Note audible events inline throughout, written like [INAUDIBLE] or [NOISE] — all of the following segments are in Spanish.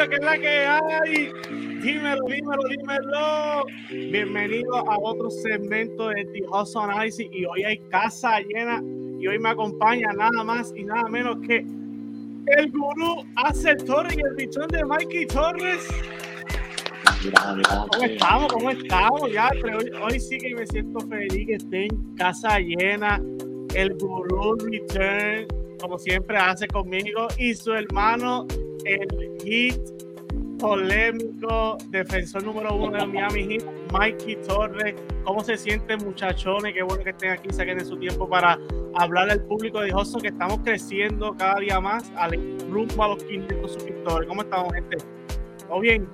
Corillo, que es la que hay? Dímelo, dímelo, dímelo. Bienvenido a otro segmento de The Hustle Analysis y hoy hay casa llena y hoy me acompaña nada más y nada menos que el gurú Axel Torres y el bichón de Mikey Torres. ¿Cómo estamos? ¿Cómo estamos? Ya, hoy, hoy sí que me siento feliz que esté en casa llena. El gurú Return como siempre hace conmigo, y su hermano, el hit polémico, defensor número uno de Miami Heat, Mikey Torres. ¿Cómo se siente, muchachones? Qué bueno que estén aquí, saquen de su tiempo para hablar al público de Hosso, que estamos creciendo cada día más al rumbo a los 500 suscriptores. ¿Cómo estamos, gente? ¿Todo bien?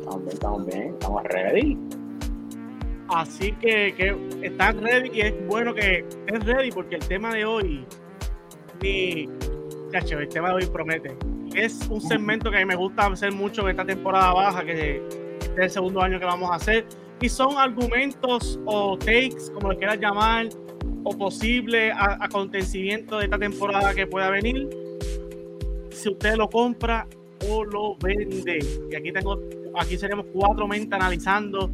Estamos bien, estamos bien, estamos ready. Así que, que están ready y es bueno que estén ready porque el tema de hoy, mi, cacho, el tema de hoy promete. Es un segmento que a mí me gusta hacer mucho en esta temporada baja, que este es el segundo año que vamos a hacer. Y son argumentos o takes, como lo quieras llamar, o posible acontecimiento de esta temporada que pueda venir. Si usted lo compra o lo vende. Y aquí tengo, aquí seremos cuatro mentes analizando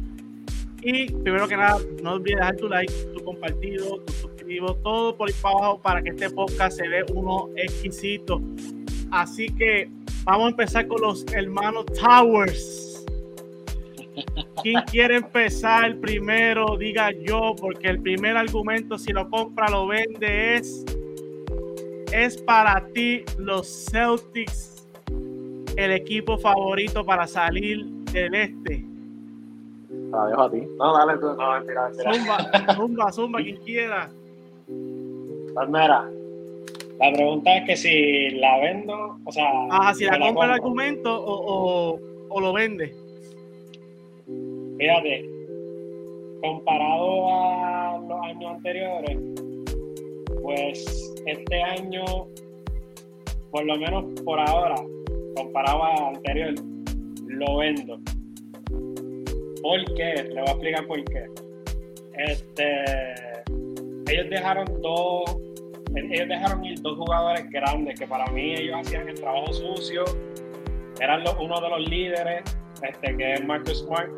y primero que nada, no olvides dejar tu like, tu compartido, tu suscribo, todo por ahí para abajo para que este podcast se vea uno exquisito. Así que vamos a empezar con los hermanos Towers. ¿Quién quiere empezar primero? Diga yo, porque el primer argumento, si lo compra, lo vende, es, es para ti los Celtics, el equipo favorito para salir del este. La dejo a ti. No, dale tú. No, mentira, mentira. Zumba, zumba, zumba, quien quiera. Palmera. La pregunta es que si la vendo, o sea. Ah, si la compra el argumento o, o, o, lo vende. Fíjate, comparado a los años anteriores, pues este año, por lo menos por ahora, comparado al anterior, lo vendo ¿Por qué? Le voy a explicar por qué. Este, ellos dejaron dos, ellos dejaron ir dos jugadores grandes que para mí ellos hacían el trabajo sucio. Eran uno de los líderes, este, que es Marcus Smart.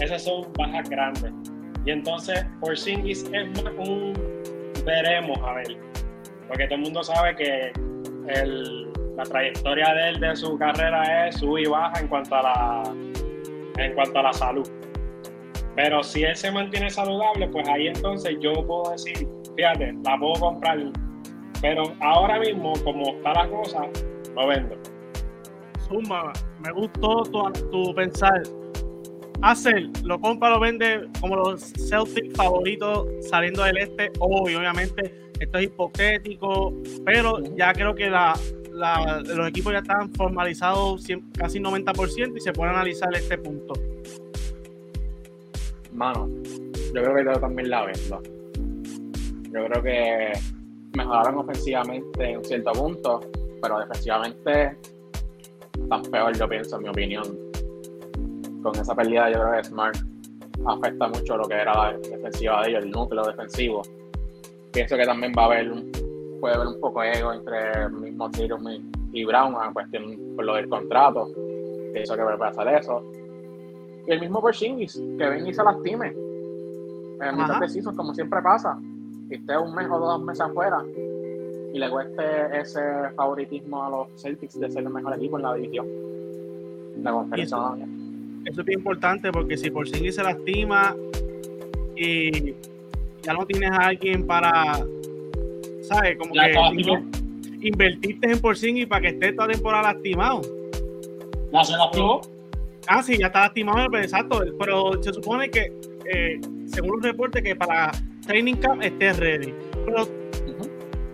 Esas son bajas grandes. Y entonces, Porzingis es más un veremos a ver. Porque todo el mundo sabe que el, la trayectoria de él, de su carrera, es sub y baja en cuanto a la en cuanto a la salud. Pero si él se mantiene saludable, pues ahí entonces yo puedo decir, fíjate, la puedo comprar. Pero ahora mismo, como está la cosa, lo vendo. Zumba, me gustó tu, pensar. Hacer, lo compra, lo vende como los Celtics favoritos saliendo del este. Hoy, obviamente, esto es hipotético, pero ya creo que los equipos ya están formalizados casi 90% y se puede analizar este punto. Mano, yo creo que yo también la vendo. Yo creo que mejoraron ofensivamente en cierto punto, pero defensivamente tan peor, yo pienso, en mi opinión. Con esa pérdida, yo creo que Smart afecta mucho lo que era la defensiva de ellos, el núcleo defensivo. Pienso que también va a haber un puede haber un poco de ego entre el mismo y Brown en cuestión por lo del contrato. Pienso que va a pasar eso. Y el mismo Porzingis, que ven y se lastime. En mitad precisos, como siempre pasa. Que esté un mes o dos meses afuera y le cueste ese favoritismo a los Celtics de ser el mejor equipo en la división. La conferencia. Eso, es bien importante porque si Porzingis se lastima y ya no tienes a alguien para ¿sabes? Como que invertiste en Porzingis para que esté toda temporada lastimado. ¿Ya se lastimó? Ah, sí, ya está lastimado, pero exacto. Pero se supone que, eh, según los reportes, que para Training Camp esté ready. Pero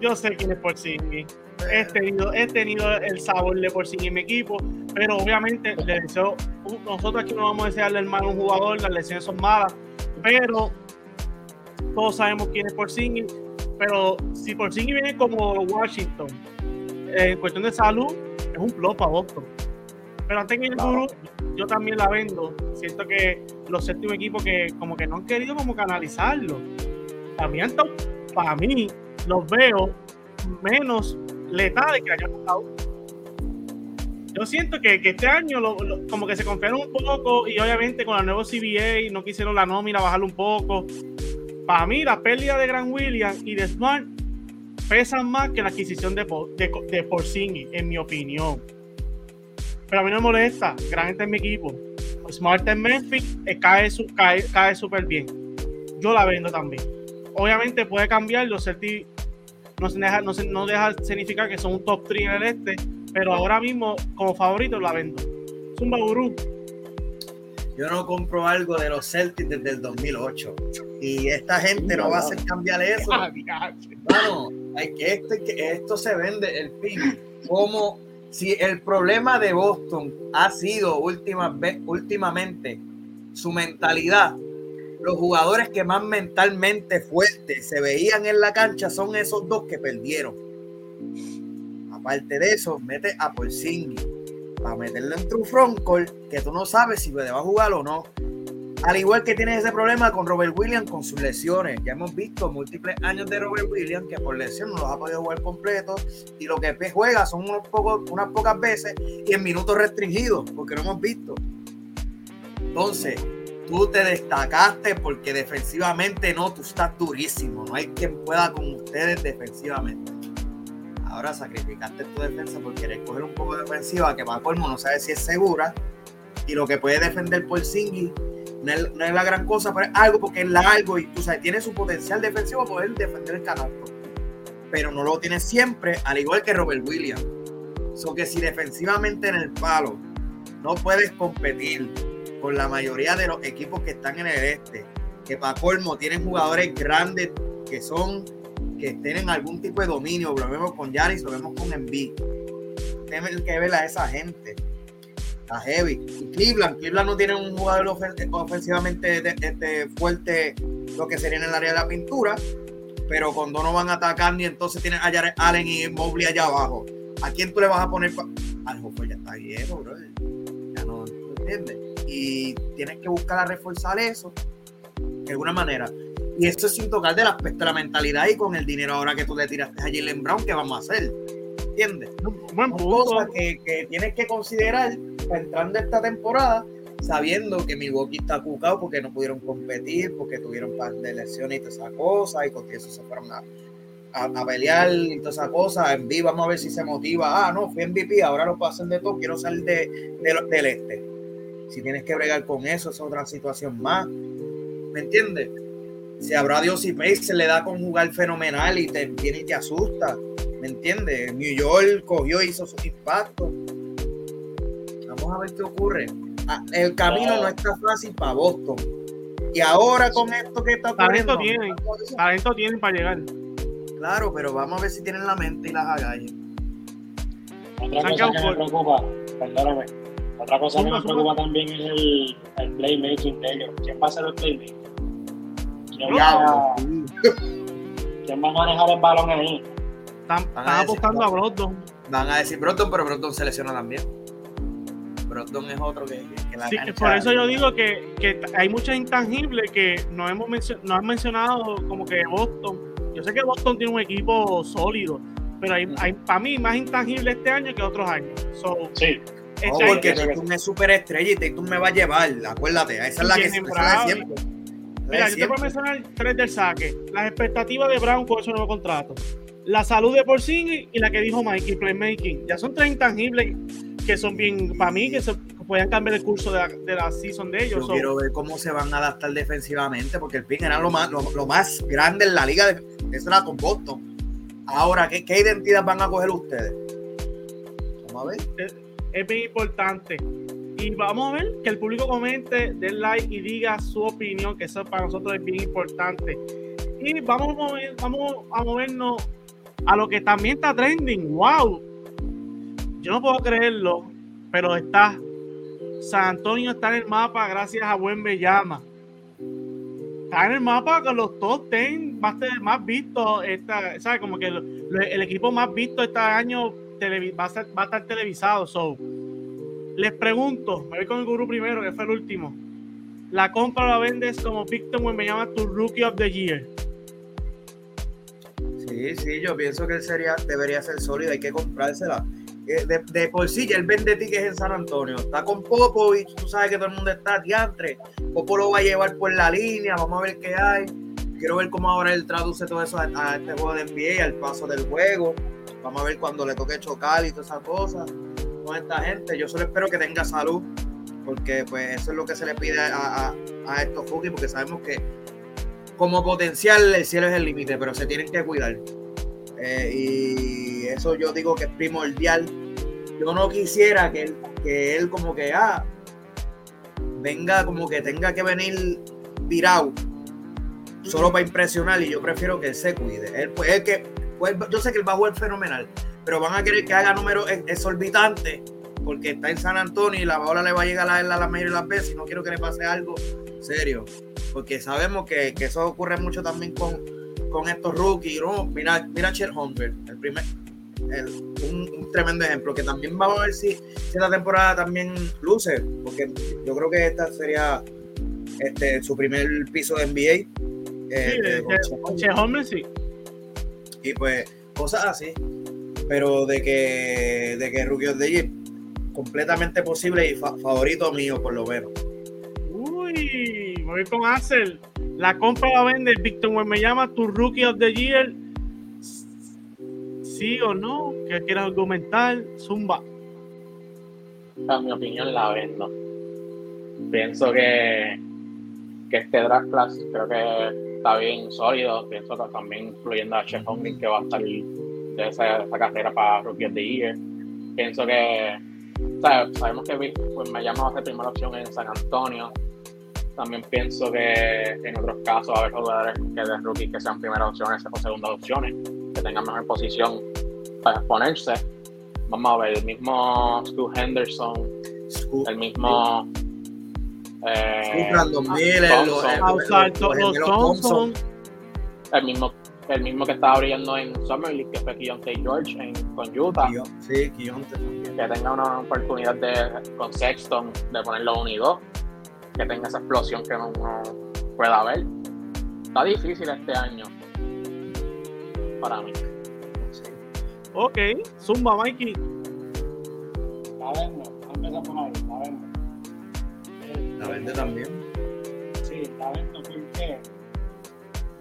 yo sé quién es Porzingis. He tenido, he tenido el sabor de Porzingis en mi equipo, pero obviamente nosotros aquí no vamos a desearle el mal a un jugador, las lesiones son malas, pero todos sabemos quién es Porzingis pero si por viene como Washington, en cuestión de salud, es un plop para Boston. Pero antes que el duro, yo también la vendo. Siento que los séptimos equipos que como que no han querido como canalizarlo. También para mí los veo menos letales que el año pasado. yo siento que, que este año como que se confiaron un poco y obviamente con el nuevo CBA no quisieron la nómina bajarlo un poco. Para mí, la pérdida de Grant Williams y de Smart pesan más que la adquisición de, de, de Porzingis, en mi opinión. Pero a mí no me molesta. Grant es mi equipo. Smart en Memphis eh, cae súper cae, cae bien. Yo la vendo también. Obviamente puede cambiar. Los Celtics no, se deja, no, no deja significar que son un top 3 en el este. Pero ahora mismo, como favorito, la vendo. Zumba Gurú. Yo no compro algo de los Celtics desde el 2008. Y esta gente no va a hacer cambiar eso. [LAUGHS] Bueno, hay que esto, que esto se vende el pin. Como si el problema de Boston ha sido última, últimamente su mentalidad, los jugadores que más mentalmente fuertes se veían en la cancha son esos dos que perdieron. Aparte de eso, mete a Porzingis para meterlo en tu frontcourt que tú no sabes si va a jugar o no. Al igual que tienes ese problema con Robert Williams con sus lesiones. Ya hemos visto múltiples años de Robert Williams que por lesión no los ha podido jugar completo y lo que juega son unos pocos, unas pocas veces y en minutos restringidos, porque no hemos visto. Entonces, tú te destacaste porque defensivamente no, tú estás durísimo. No hay quien pueda con ustedes defensivamente. Ahora sacrificaste tu defensa por querer coger un poco de defensiva que va a colmo no sabe si es segura y lo que puede defender por no es, la gran cosa, pero es algo porque es largo y tú sabes, tiene su potencial defensivo poder defender el canasto. Pero no lo tiene siempre, al igual que Robert Williams. So que si defensivamente en el palo no puedes competir con la mayoría de los equipos que están en el este, que para colmo tienen jugadores grandes que son que tienen algún tipo de dominio, lo vemos con Yaris, lo vemos con Embiid. Tienen que ver a esa gente a heavy. Cleveland, Cleveland no tiene un jugador ofensivamente este, fuerte, lo que sería en el área de la pintura, pero cuando no van atacando y entonces tienes a Jared Allen y Mobley allá abajo. ¿A quién tú le vas a poner? Al Hofer ya está viejo, bro. Ya no, entiendes. Y tienes que buscar a reforzar eso de alguna manera. Y esto es sin tocar de la, de la mentalidad y con el dinero ahora que tú le tiraste a Jalen Brown, ¿qué vamos a hacer? ¿Entiendes? Buen cosas que, que, tienes que considerar entrando esta temporada, sabiendo que Milwaukee está cucado porque no pudieron competir, porque tuvieron par de lesiones y todas esas cosas, y con eso se fueron a, pelear y todas esas cosas. En vivo, vamos a ver si se motiva. Ah, no, fui MVP, ahora lo pasan de todo, quiero salir de, del este. Si tienes que bregar con eso, es otra situación más. ¿Me entiendes? Si habrá Dios y Pace se le da con jugar fenomenal y te viene y te asusta. ¿Me entiendes? New York cogió, hizo su impacto. Vamos a ver qué ocurre. Ah, el camino no está fácil para Boston. Y ahora con esto que está ocurriendo. Talento tienen, talento tienen para llegar. Claro, pero vamos a ver si tienen la mente y las agallas. Otra cosa que me preocupa, perdóname. Otra cosa que me preocupa también es el, el playmaking de ellos. ¿Quién va a ser el playmaking? ¿Quién, va, [LAUGHS] ¿Quién va a manejar el balón ahí? Están, apostando a Brogdon. Van a decir Brogdon, pero Brogdon se lesiona también. Brogdon es otro que, la sí, Por eso yo digo que, que hay muchas intangibles que no hemos no han mencionado como que Boston. Yo sé que Boston tiene un equipo sólido, pero hay, hay para mí más intangible este año que otros años. sí. Este porque Tatum es súper estrella y Tatum me va a llevar, acuérdate, esa es la que, siempre. Mira, yo te voy a mencionar tres del saque. Las expectativas de Brown con ese nuevo contrato. La salud de Porzingis y la que dijo Mikey, playmaking. Ya son tres intangibles que son bien, para mí, que se pueden cambiar el curso de la, de la season de ellos. Yo quiero ver cómo se van a adaptar defensivamente, porque el pin era lo más, lo, más grande en la liga, de, eso era con Boston. Ahora, ¿qué, ¿qué, identidad van a coger ustedes? Vamos a ver. Es, bien importante. Y vamos a ver que el público comente, den like y diga su opinión, que eso para nosotros es bien importante. Y vamos a, mover, vamos a movernos a lo que también está trending. ¡Wow! Yo no puedo creerlo, pero está. San Antonio está en el mapa gracias a Buen Bellama. Está en el mapa con los top 10 más, más vistos. Esta, ¿sabes? Como que el, equipo más visto este año va, a estar televisado. So, les pregunto, me voy con el gurú primero, que fue el último. ¿La compra la vendes como Victor llama tu Rookie of the Year? Sí, sí, yo pienso que él sería, debería ser sólido, hay que comprársela eh, de, por sí ya él vende tickets en San Antonio. Está con Popo y tú sabes que todo el mundo está diantre. Popo lo va a llevar por la línea, vamos a ver qué hay. Quiero ver cómo ahora él traduce todo eso a, este juego de NBA, al paso del juego. Vamos a ver cuando le toque chocar y todas esas cosas con esta gente. Yo solo espero que tenga salud, porque pues eso es lo que se le pide a, estos rookies, porque sabemos que como potencial el cielo es el límite, pero se tienen que cuidar. Eh, y eso yo digo que es primordial. Yo no quisiera que él, que él como que, ah, venga como que tenga que venir virado solo para impresionar y yo prefiero que él se cuide. Él, pues, que, pues, yo sé que él va a fenomenal, pero van a querer que haga números exorbitantes porque está en San Antonio y la bola le va a llegar a él a la mayoría de las veces y no quiero que le pase algo serio, porque sabemos que, que eso ocurre mucho también con, con estos rookies, ¿no? Mira, mira Chet Holmgren, el primer, un, tremendo ejemplo, que también vamos a ver si, esta temporada también luce, porque yo creo que esta sería este, su primer piso de NBA. Eh, Chet Holmgren sí. Y pues, cosas así. Pero de que, de que Rookie of the Year, completamente posible y favorito mío, por lo menos. Uy, con Axel. La compra la vende Víctor me llama tu Rookie of the Year. Sí o no, que quieras argumentar, Zumba. En mi opinión la vendo. Pienso que, que este draft class creo que está bien sólido. Pienso que también incluyendo a Chef Hongmin que va a estar de esa, carrera para Rookie of the Year. Pienso que sabemos que pues, me llama a ser primera opción en San Antonio también pienso que en otros casos va a haber jugadores que de rookies que sean primeras opciones o segundas opciones, que tengan mejor posición para exponerse. Vamos a ver, el mismo Stu Henderson, el mismo. Eh, Thompson, el mismo el mismo que estaba brillando en Summer League, que fue Keontae George en, con Utah. Sí, Keontae también. Que tenga una oportunidad de, con Sexton de ponerlo 1 y 2 que tenga esa explosión que uno pueda ver. Está difícil este año para mí. Ok, Zumba, Mikey. La vendo, vamos a por ahí, la vendo. La vende también. Sí, la vendo porque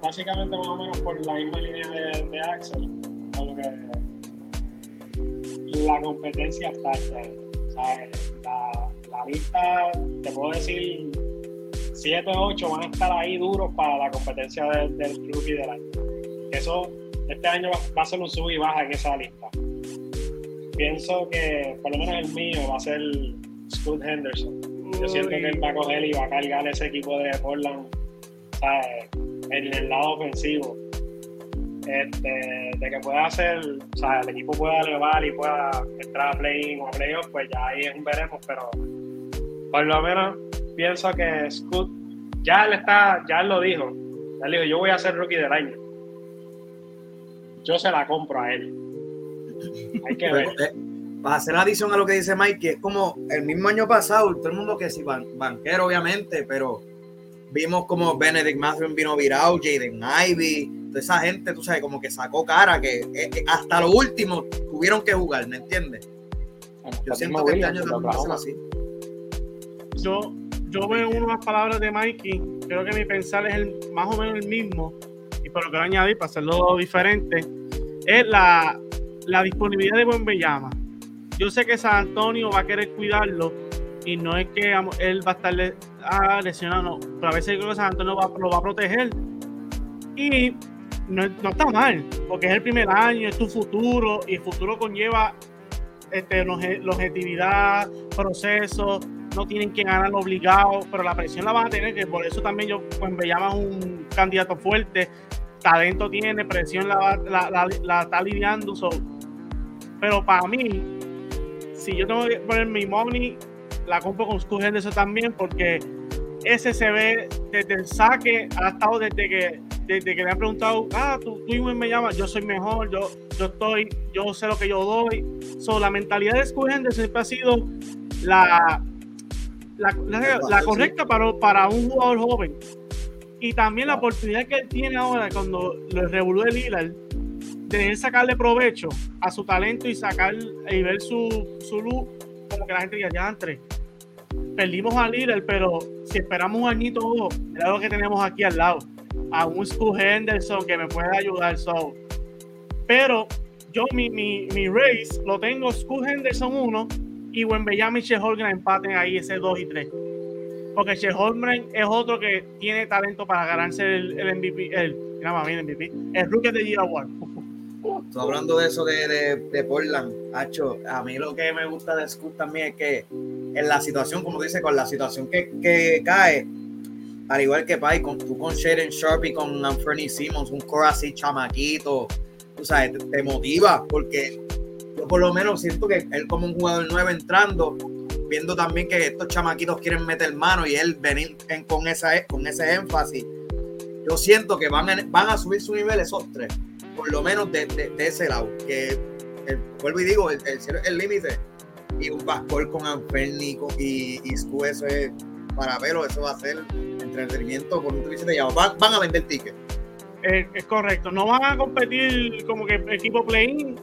básicamente más o menos por la misma línea de, de Axel, que la competencia está ahí. La, la lista, te puedo decir, 7 o 8 van a estar ahí duros para la competencia del, del rookie del año. Eso, este año va, a ser un sub y baja en esa lista. Pienso que, por lo menos el mío, va a ser Scott Henderson. Yo siento que él va a coger y va a cargar ese equipo de Portland en el lado ofensivo. Este, de que pueda hacer, o sea, el equipo pueda elevar y pueda entrar a play o a playoff, pues ya ahí es un veremos, pero por lo menos pienso que Scoot ya él está, ya él lo dijo. Él dijo, yo voy a ser rookie del año. Yo se la compro a él. Hay que ver. Eh, para hacer adición a lo que dice Mike, que es como el mismo año pasado, todo el mundo que sí, banquero obviamente, pero vimos como Benedict Matthew vino virado, Jaden Ivy, toda esa gente, tú sabes, como que sacó cara, que eh, eh, hasta lo último tuvieron que jugar, ¿me entiendes? Yo siento que este año también va a ser así yo, yo veo unas palabras de Mikey, creo que mi pensar es el, más o menos el mismo, y por lo que añadir para hacerlo diferente, es la, la disponibilidad de Bellama. Yo sé que San Antonio va a querer cuidarlo y no es que él va a estar ah, lesionado, pero a veces creo que San Antonio lo va a proteger. Y no, no, está mal, porque es el primer año, es tu futuro, y el futuro conlleva este, longevidad, procesos, no tienen que ganar obligado, pero la presión la van a tener, que por eso también yo pues, me llaman un candidato fuerte, talento tiene, presión la, la, está lidiando, pero para mí, si yo tengo que poner mi money, la compro con Scoot eso también, porque ese se ve desde el saque, ha estado desde que desde que le han preguntado, ah, tú, tú me llamas, yo soy mejor, yo, yo estoy, yo sé lo que yo doy. So, la mentalidad de Scoot siempre ha sido la, la, correcta para, para un jugador joven. Y también la oportunidad que él tiene ahora cuando lo revolvió el Lillard de sacarle provecho a su talento y sacar y ver su, su luz, como que la gente diga, ya entre. Perdimos a líder, pero si esperamos un añito o dos, es lo que tenemos aquí al lado. A un School Henderson que me puede ayudar. So. Pero yo mi, mi, mi race lo tengo School Henderson 1 y Wembeyama y Holmgren empaten ahí ese 2 y 3. Porque Holmgren es otro que tiene talento para ganarse el, el MVP, el, el MVP, el Rookie de Year Award. Tú hablando de eso de, de, de, Portland, Hacho, a mí lo que me gusta de Scoot también es que en la situación, como dice, con la situación que, que cae, al igual que Pai, con, tú con Shaden Sharp y con Anthony Simmons, un core así chamaquito, tú sabes, te, te, motiva, porque por lo menos siento que él como un jugador nuevo entrando, viendo también que estos chamaquitos quieren meter mano y él venir en, con, esa, con ese énfasis, yo siento que van van a subir su nivel esos tres por lo menos de, de, ese lado. Que el, vuelvo y digo, el, el límite. Y un bascol con Anferni y, y Scu, eso es para verlo, eso va a ser entretenimiento con un de llamo. Van, van a vender tickets. Es, es, correcto, no van a competir como que equipo play-in,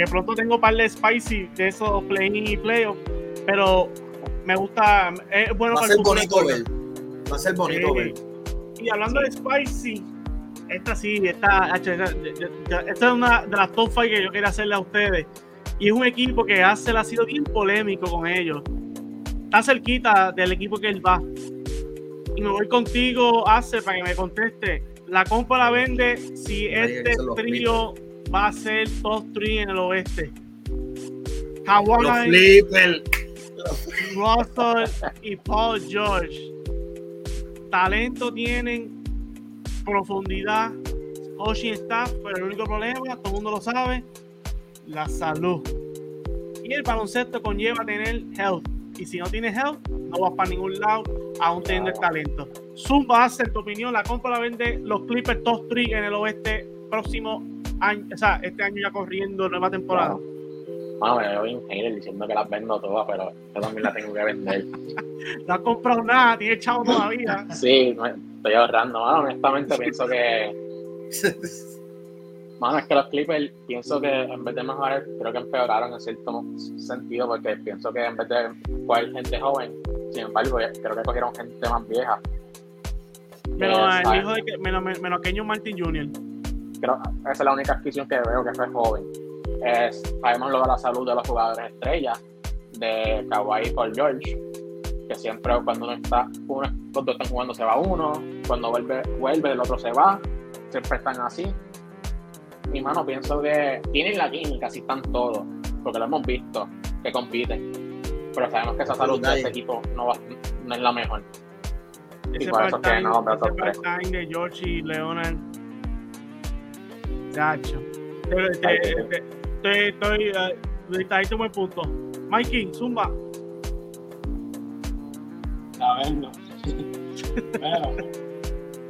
que pronto tengo un par de spicy de esos play-in y playoff, pero me gusta, es bueno va a ser bonito ver. Va a ser bonito ver. Y hablando de spicy, esta sí, esta, esta, esta es una de las top 5 que yo quería hacerle a ustedes. Y es un equipo que hace, ha sido bien polémico con ellos. Está cerquita del equipo que él va. Y me voy contigo, Ace, para que me conteste. La compra la vende si este trío va a ser top 3 en el oeste. Kawhi, Russell y Paul George. Talento tienen, profundidad, coaching staff, pero el único problema, todo el mundo lo sabe, la salud. Y el baloncesto conlleva tener health. Y si no tienes health, no vas para ningún lado, aún teniendo el talento. Zumba, hace tu opinión, la compra la vende los Clippers top 3 en el oeste próximo año, o sea, este año ya corriendo nueva temporada. Bueno, yo voy hater diciendo que las vendo todas, pero yo también las tengo que vender. [LAUGHS] no has comprado nada, tienes chavo todavía. [LAUGHS] sí, estoy ahorrando. Mano, honestamente pienso que. Mano, es que los Clippers, pienso que en vez de mejorar, creo que empeoraron en cierto sentido, porque pienso que en vez de coger gente joven, sin embargo, creo que cogieron gente más vieja. Menos eh, el hijo de menos, menos Kenyon Martin Jr. Creo esa es la única adquisición que veo que fue joven es, sabemos lo de la salud de los jugadores estrellas, de Kawhi y Paul George, que siempre cuando uno está, uno, los dos están jugando se va uno, cuando vuelve, vuelve el otro se va, siempre están así. Mi mano, pienso que tienen la química, así están todos, porque lo hemos visto, que compiten. Pero sabemos que esa salud de ese equipo no, va, no es la mejor. Ese y por eso que no de George y Leonard. Gacho. Estoy, estoy, ahí buen punto. Mikey, Zumba. La vendo. bueno,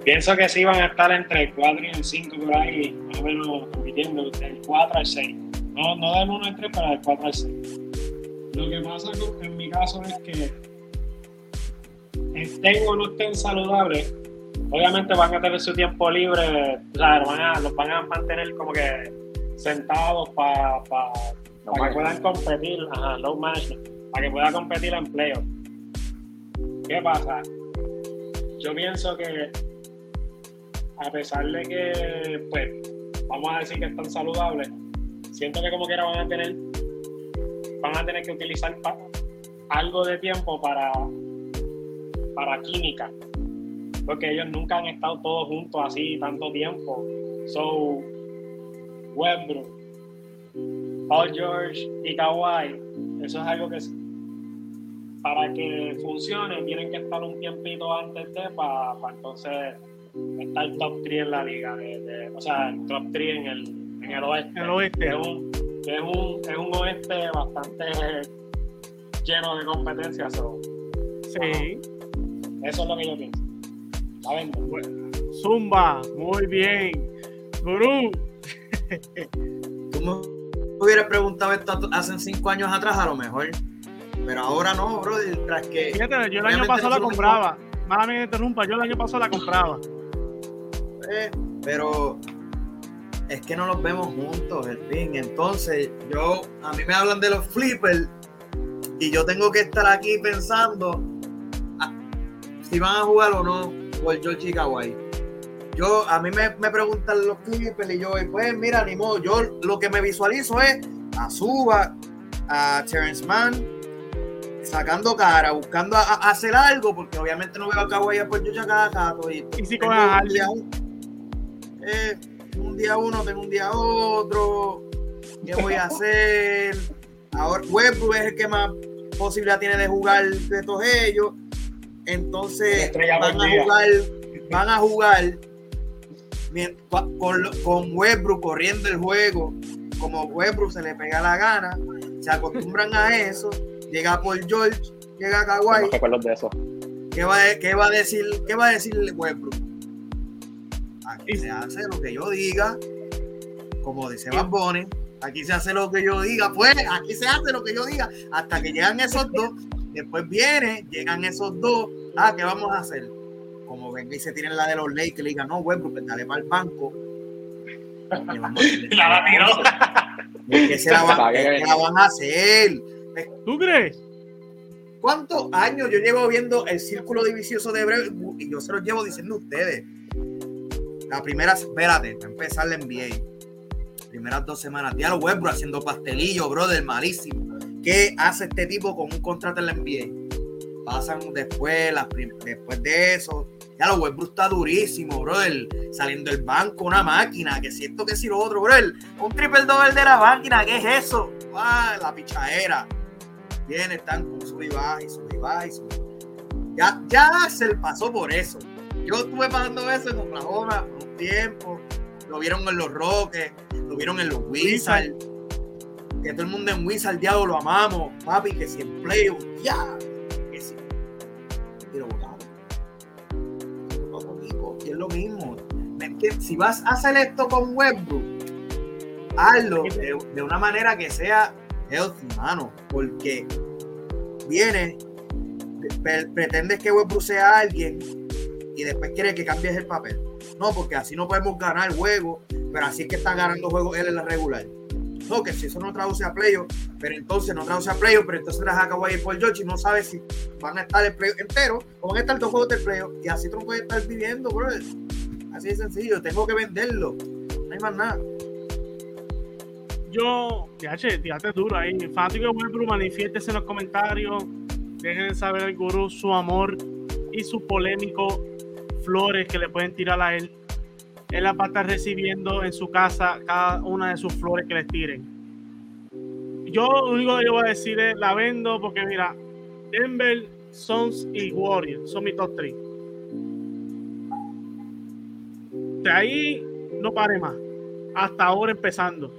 pienso que sí van a estar entre el 4 y el 5 por ahí, más o menos compitiendo, del 4 al 6. No, no del 1 al 3, pero del 4 al 6. Lo que pasa con, en mi caso es que estén o no estén saludables, obviamente van a tener su tiempo libre, o sea, van a, los van a mantener como que sentados para pa, pa que puedan competir, ajá, low management, para que puedan competir en playoff. ¿Qué pasa? Yo pienso que a pesar de que, pues, vamos a decir que están saludables, siento que como quiera van a tener, van a tener que utilizar algo de tiempo para, para química, porque ellos nunca han estado todos juntos así tanto tiempo. So, Westbrook, Paul George y Kawhi, eso es algo que para que funcione tienen que estar un tiempito antes de para, entonces estar top 3 en la liga, de, o sea, top 3 en el, en el oeste. El oeste. Es un, es un, es un oeste bastante lleno de competencias. So, sí. eso es lo que yo pienso. La vendo. Zumba, muy bien. Gurú, Tú me hubieras preguntado esto hace cinco años atrás, a lo mejor. Pero ahora no, bro. Tras que. Fíjate, yo el año pasado la compraba. Mala me interrumpa, yo el año pasado la compraba. Eh, pero es que no los vemos juntos, el fin. Entonces, yo, a mí me hablan de los flippers y yo tengo que estar aquí pensando ah, si van a jugar o no por George Kawhi. Yo, a mí me, me preguntan los flippers y yo, pues mira, ni modo, yo lo que me visualizo es a Suba, a Terrence Mann, sacando cara, buscando hacer algo, porque obviamente no veo a Kawhi por George acá, y, y si con a eh, un día uno, tengo un día otro, ¿qué voy a [LAUGHS] hacer? Ahora Westbrook es el que más posibilidad tiene de jugar de todos ellos. Entonces van a jugar, van a jugar con, con Westbrook corriendo el juego, como Westbrook se le pega la gana, se acostumbran a eso, llega por George, llega Kawhi. ¿Qué va, qué va a decir, qué va a decir Westbrook? Aquí se hace lo que yo diga, como dice Van aquí se hace lo que yo diga, pues aquí se hace lo que yo diga, hasta que llegan esos dos, después viene, llegan esos dos, ah, ¿qué vamos a hacer? Como venga y se tienen la de los Lakers, [LAUGHS] que le digan, no, bueno, pues dale para el banco. la tiró. ¿Qué se la, van, la van a hacer? ¿Tú crees? ¿Cuántos años yo llevo viendo el círculo divisioso de Breve y yo se los llevo diciendo a ustedes? La primera, espérate, para empezar la NBA. Primeras dos semanas. Diablo Westbrook haciendo pastelillo, brother, malísimo. ¿Qué hace este tipo con un contrato en la NBA? Pasan después, después de eso. Ya lo Westbrook está durísimo, brother. Saliendo del banco, una máquina. Que siento que si lo otro, brother. Un triple doble de la máquina, ¿qué es eso? Ah, la pichadera. Viene, están con su y baja y sube y baja y. Ya, ya se pasó por eso. Yo estuve pasando eso en Oklahoma por un tiempo. Lo vieron en los Rockets, lo vieron en los Wizards. Que todo el mundo en Wizards, diablo, lo amamos. Papi, que si en playoff, ya. Lo mismo. Si vas a hacer esto con Westbrook, hazlo de, una manera que sea healthy, mano. Porque viene, pretendes que Westbrook sea alguien y después quiere que cambies el papel. No, porque así no podemos ganar el juego, pero así es que está ganando juegos él en la regular. No, que si eso no traduce a playoff, pero entonces no traduce a playoff, pero entonces las acaba y por George y no sabe si van a estar el playoff entero o van a estar dos juegos del playoff y así tú no puedes estar viviendo, bro. Así de sencillo, tengo que venderlo. No hay más nada. Yo, che, duro ahí. Fanático de Westbrook, manifiéstese en los comentarios. Dejen saber al gurú su amor y su polémico flores que le pueden tirar a él, él las va a estar recibiendo en su casa cada una de sus flores que le tiren. Yo lo único que yo voy a decir es, la vendo porque mira, Denver, Sons y Warriors son mis top 3. De ahí no pare más. Hasta ahora empezando.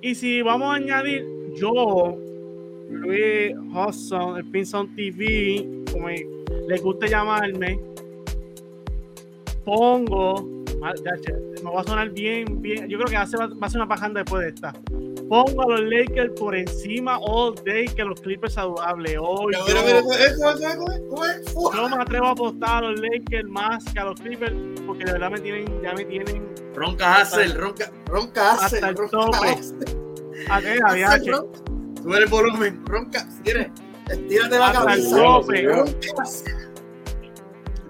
Y si vamos a añadir, yo, Luis Hudson, el Pinson TV, como les gusta llamarme, pongo, me va a sonar bien, bien, yo creo que va a ser, va a ser una pajanda después de esta. Pongo a los Lakers por encima all day que los Clippers saludables. Hoy yo, no me atrevo a apostar a los Lakers más que a los Clippers porque de verdad me tienen, ya me tienen. Ronca Hassel, ronca, ronca Hassel, hasta el tope. ¿A qué? Había Sube el volumen, ronca, si quieres, estírate la cabeza.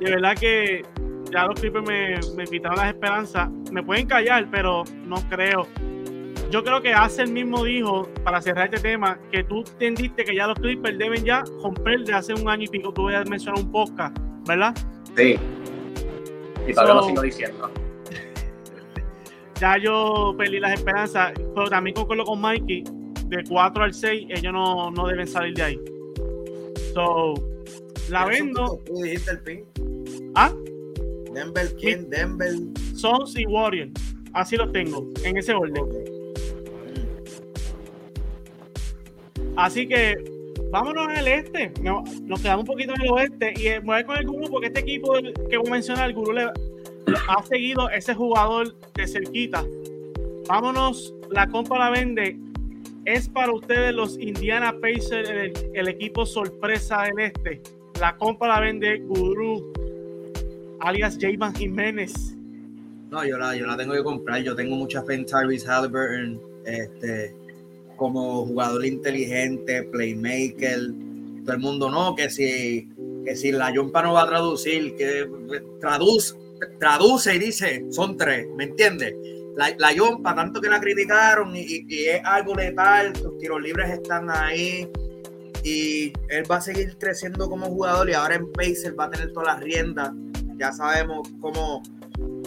De verdad que ya los Clippers me, me quitaron las esperanzas. Me pueden callar, pero no creo. Yo creo que hace el mismo dijo, para cerrar este tema, que tú entendiste que ya los Clippers deben ya romper de hace un año y pico. Tú voy a mencionar un podcast, ¿verdad? Sí. Y todavía lo sigo diciendo. [LAUGHS] Ya yo perdí las esperanzas, pero también concuerdo con Mikey. De 4 al 6, ellos no, no deben salir de ahí. So, la vendo. ¿Tú dijiste el pin? ¿Ah? Denver, ¿quién? Denver. Sons y Warriors. Así lo tengo, en ese orden. Así que vámonos al este. Nos quedamos un poquito en el oeste. Y eh, voy con el Guru porque este equipo que voy a mencionar, el Guru le, ha seguido ese jugador de cerquita. Vámonos, la compra la vende. Es para ustedes los Indiana Pacers, el, el equipo sorpresa del este. La compra la vende Guru alias Jayman Jiménez. No, yo la, yo la tengo que comprar. Yo tengo mucha fe en Tyrese Halliburton. Este, como jugador inteligente, playmaker. Todo el mundo no, que si, que si la Jumpa no va a traducir, que traduce, traduce y dice, son tres, ¿me entiendes? La, la Jumpa, tanto que la criticaron y, es algo letal, sus tiros libres están ahí y él va a seguir creciendo como jugador y ahora en Pacer va a tener todas las riendas. Ya sabemos cómo,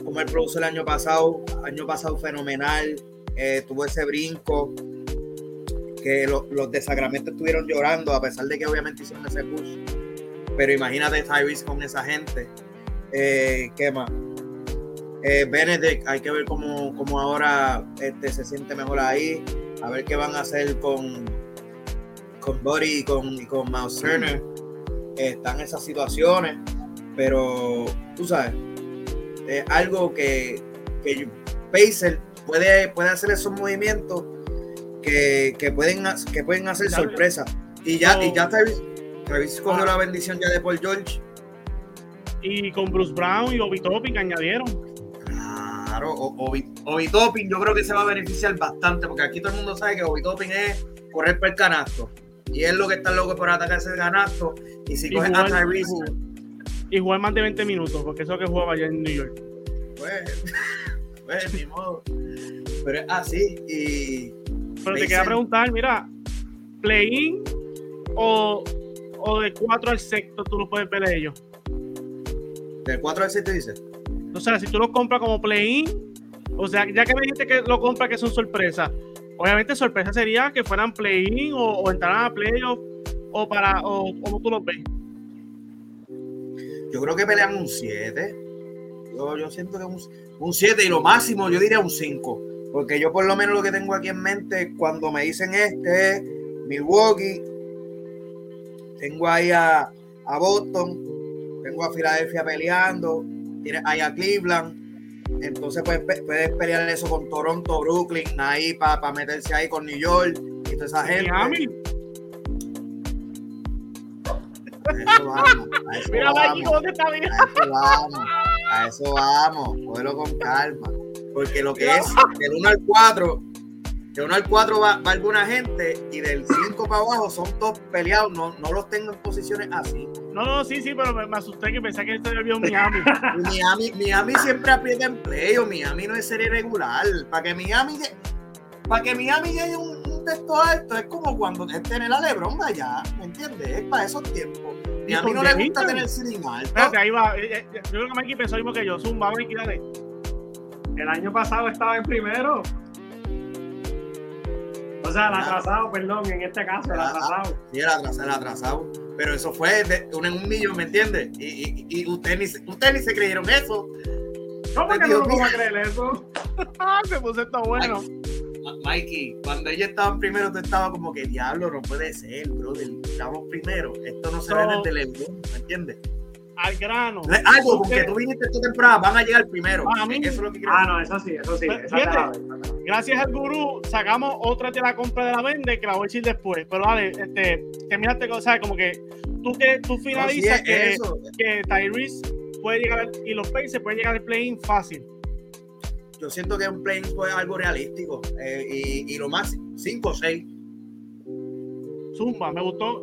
cómo él produce el año pasado, año pasado fenomenal, eh, tuvo ese brinco, que los de Sacramento estuvieron llorando, a pesar de que obviamente hicieron ese push. Pero imagínate Tyrese con esa gente. Eh, ¿Qué más? Eh, Benedict, hay que ver cómo, cómo ahora este, se siente mejor ahí. A ver qué van a hacer con, con Buddy y con, y con Mouse Turner. están esas situaciones. Pero tú sabes, es algo que, que Pacer puede, puede hacer esos movimientos que, pueden, que pueden hacer sorpresa. Y ya, y ya Travis, Travis cogió la bendición ya de Paul George. Y con Bruce Brown y Obi Topping añadieron. Claro, Obi, Topping yo creo que se va a beneficiar bastante, porque aquí todo el mundo sabe que Obi Topping es correr por el canasto. Y es lo que está loco por atacarse el canasto. Y si coge a Travis Y jugar más de 20 minutos, porque eso es lo que jugaba allá en New York. Pues, [LAUGHS] pues, ni modo. Pero es así. Y pero te quería preguntar, mira, play-in o, o de 4 al sexto tú lo puedes ver de ellos. ¿De 4 al sexto dices? O sea, si tú lo compras como play-in, o sea, ya que me dijiste que lo compras que son sorpresas, obviamente sorpresa sería que fueran play-in o, entraran a playoff o para, o como tú lo ves. Yo creo que pelean un 7. Yo, yo siento que un 7 y lo máximo yo diría un 5. Porque yo por lo menos lo que tengo aquí en mente cuando me dicen este es Milwaukee, tengo ahí a, Boston, tengo a Filadelfia peleando, tienes ahí a Cleveland, entonces puedes, puedes pelear eso con Toronto, Brooklyn, ahí para meterse ahí con New York y toda esa gente. Miami. A eso vamos. A eso Mira, vamos. ¿cómo te está A eso vamos. A eso vamos. Cógelo con calma. Porque lo que es del 1 al 4, de 1 al 4 va, alguna gente y del 5 para abajo son todos peleados. No, no los tengo en posiciones así. No, no, sí, sí, pero me, asusté que pensé que esto había un Miami. [LAUGHS] Miami. Miami siempre aprieta en play, o Miami no es serie regular. Para que Miami, para que Miami llegue un, un texto alto, es como cuando es tener a Lebron allá, ¿me entiendes? Es para esos tiempos. Miami no le gusta tener el alto. Espérate, ahí va. Eh, eh, yo creo que Mikey pensó mismo que yo. Zumba, Mikey, dale. El año pasado estaba en primero. O sea, el atrasado, perdón, en este caso, el atrasado. Sí, el atrasado, el atrasado. Pero eso fue de un en un millón, ¿me entiendes? Y, y, y ustedes ni, usted ni se creyeron eso. ¿Cómo que no vamos a creer eso? [LAUGHS] Ah, se puso esto bueno. Mikey, cuando ella estaba en primero, tú estabas como que diablo, no puede ser, brother. Estamos primero. Esto no se ve desde el ¿me entiendes? al grano. Algo con que tú viniste esta temporada, van a llegar primero. A mí, eso es lo que ah, no, eso sí, eso sí. Pues, gracias al gurú, sacamos otra de la compra de la vende que la voy a decir después. Pero vale, este, que mírate, o como que tú, que, tú finalizas que, que Tyrese puede llegar y los Pacers pueden llegar al play-in fácil. Yo siento que un play-in fue algo realístico eh, y, y, lo más 5 o 6. Zumba, me gustó.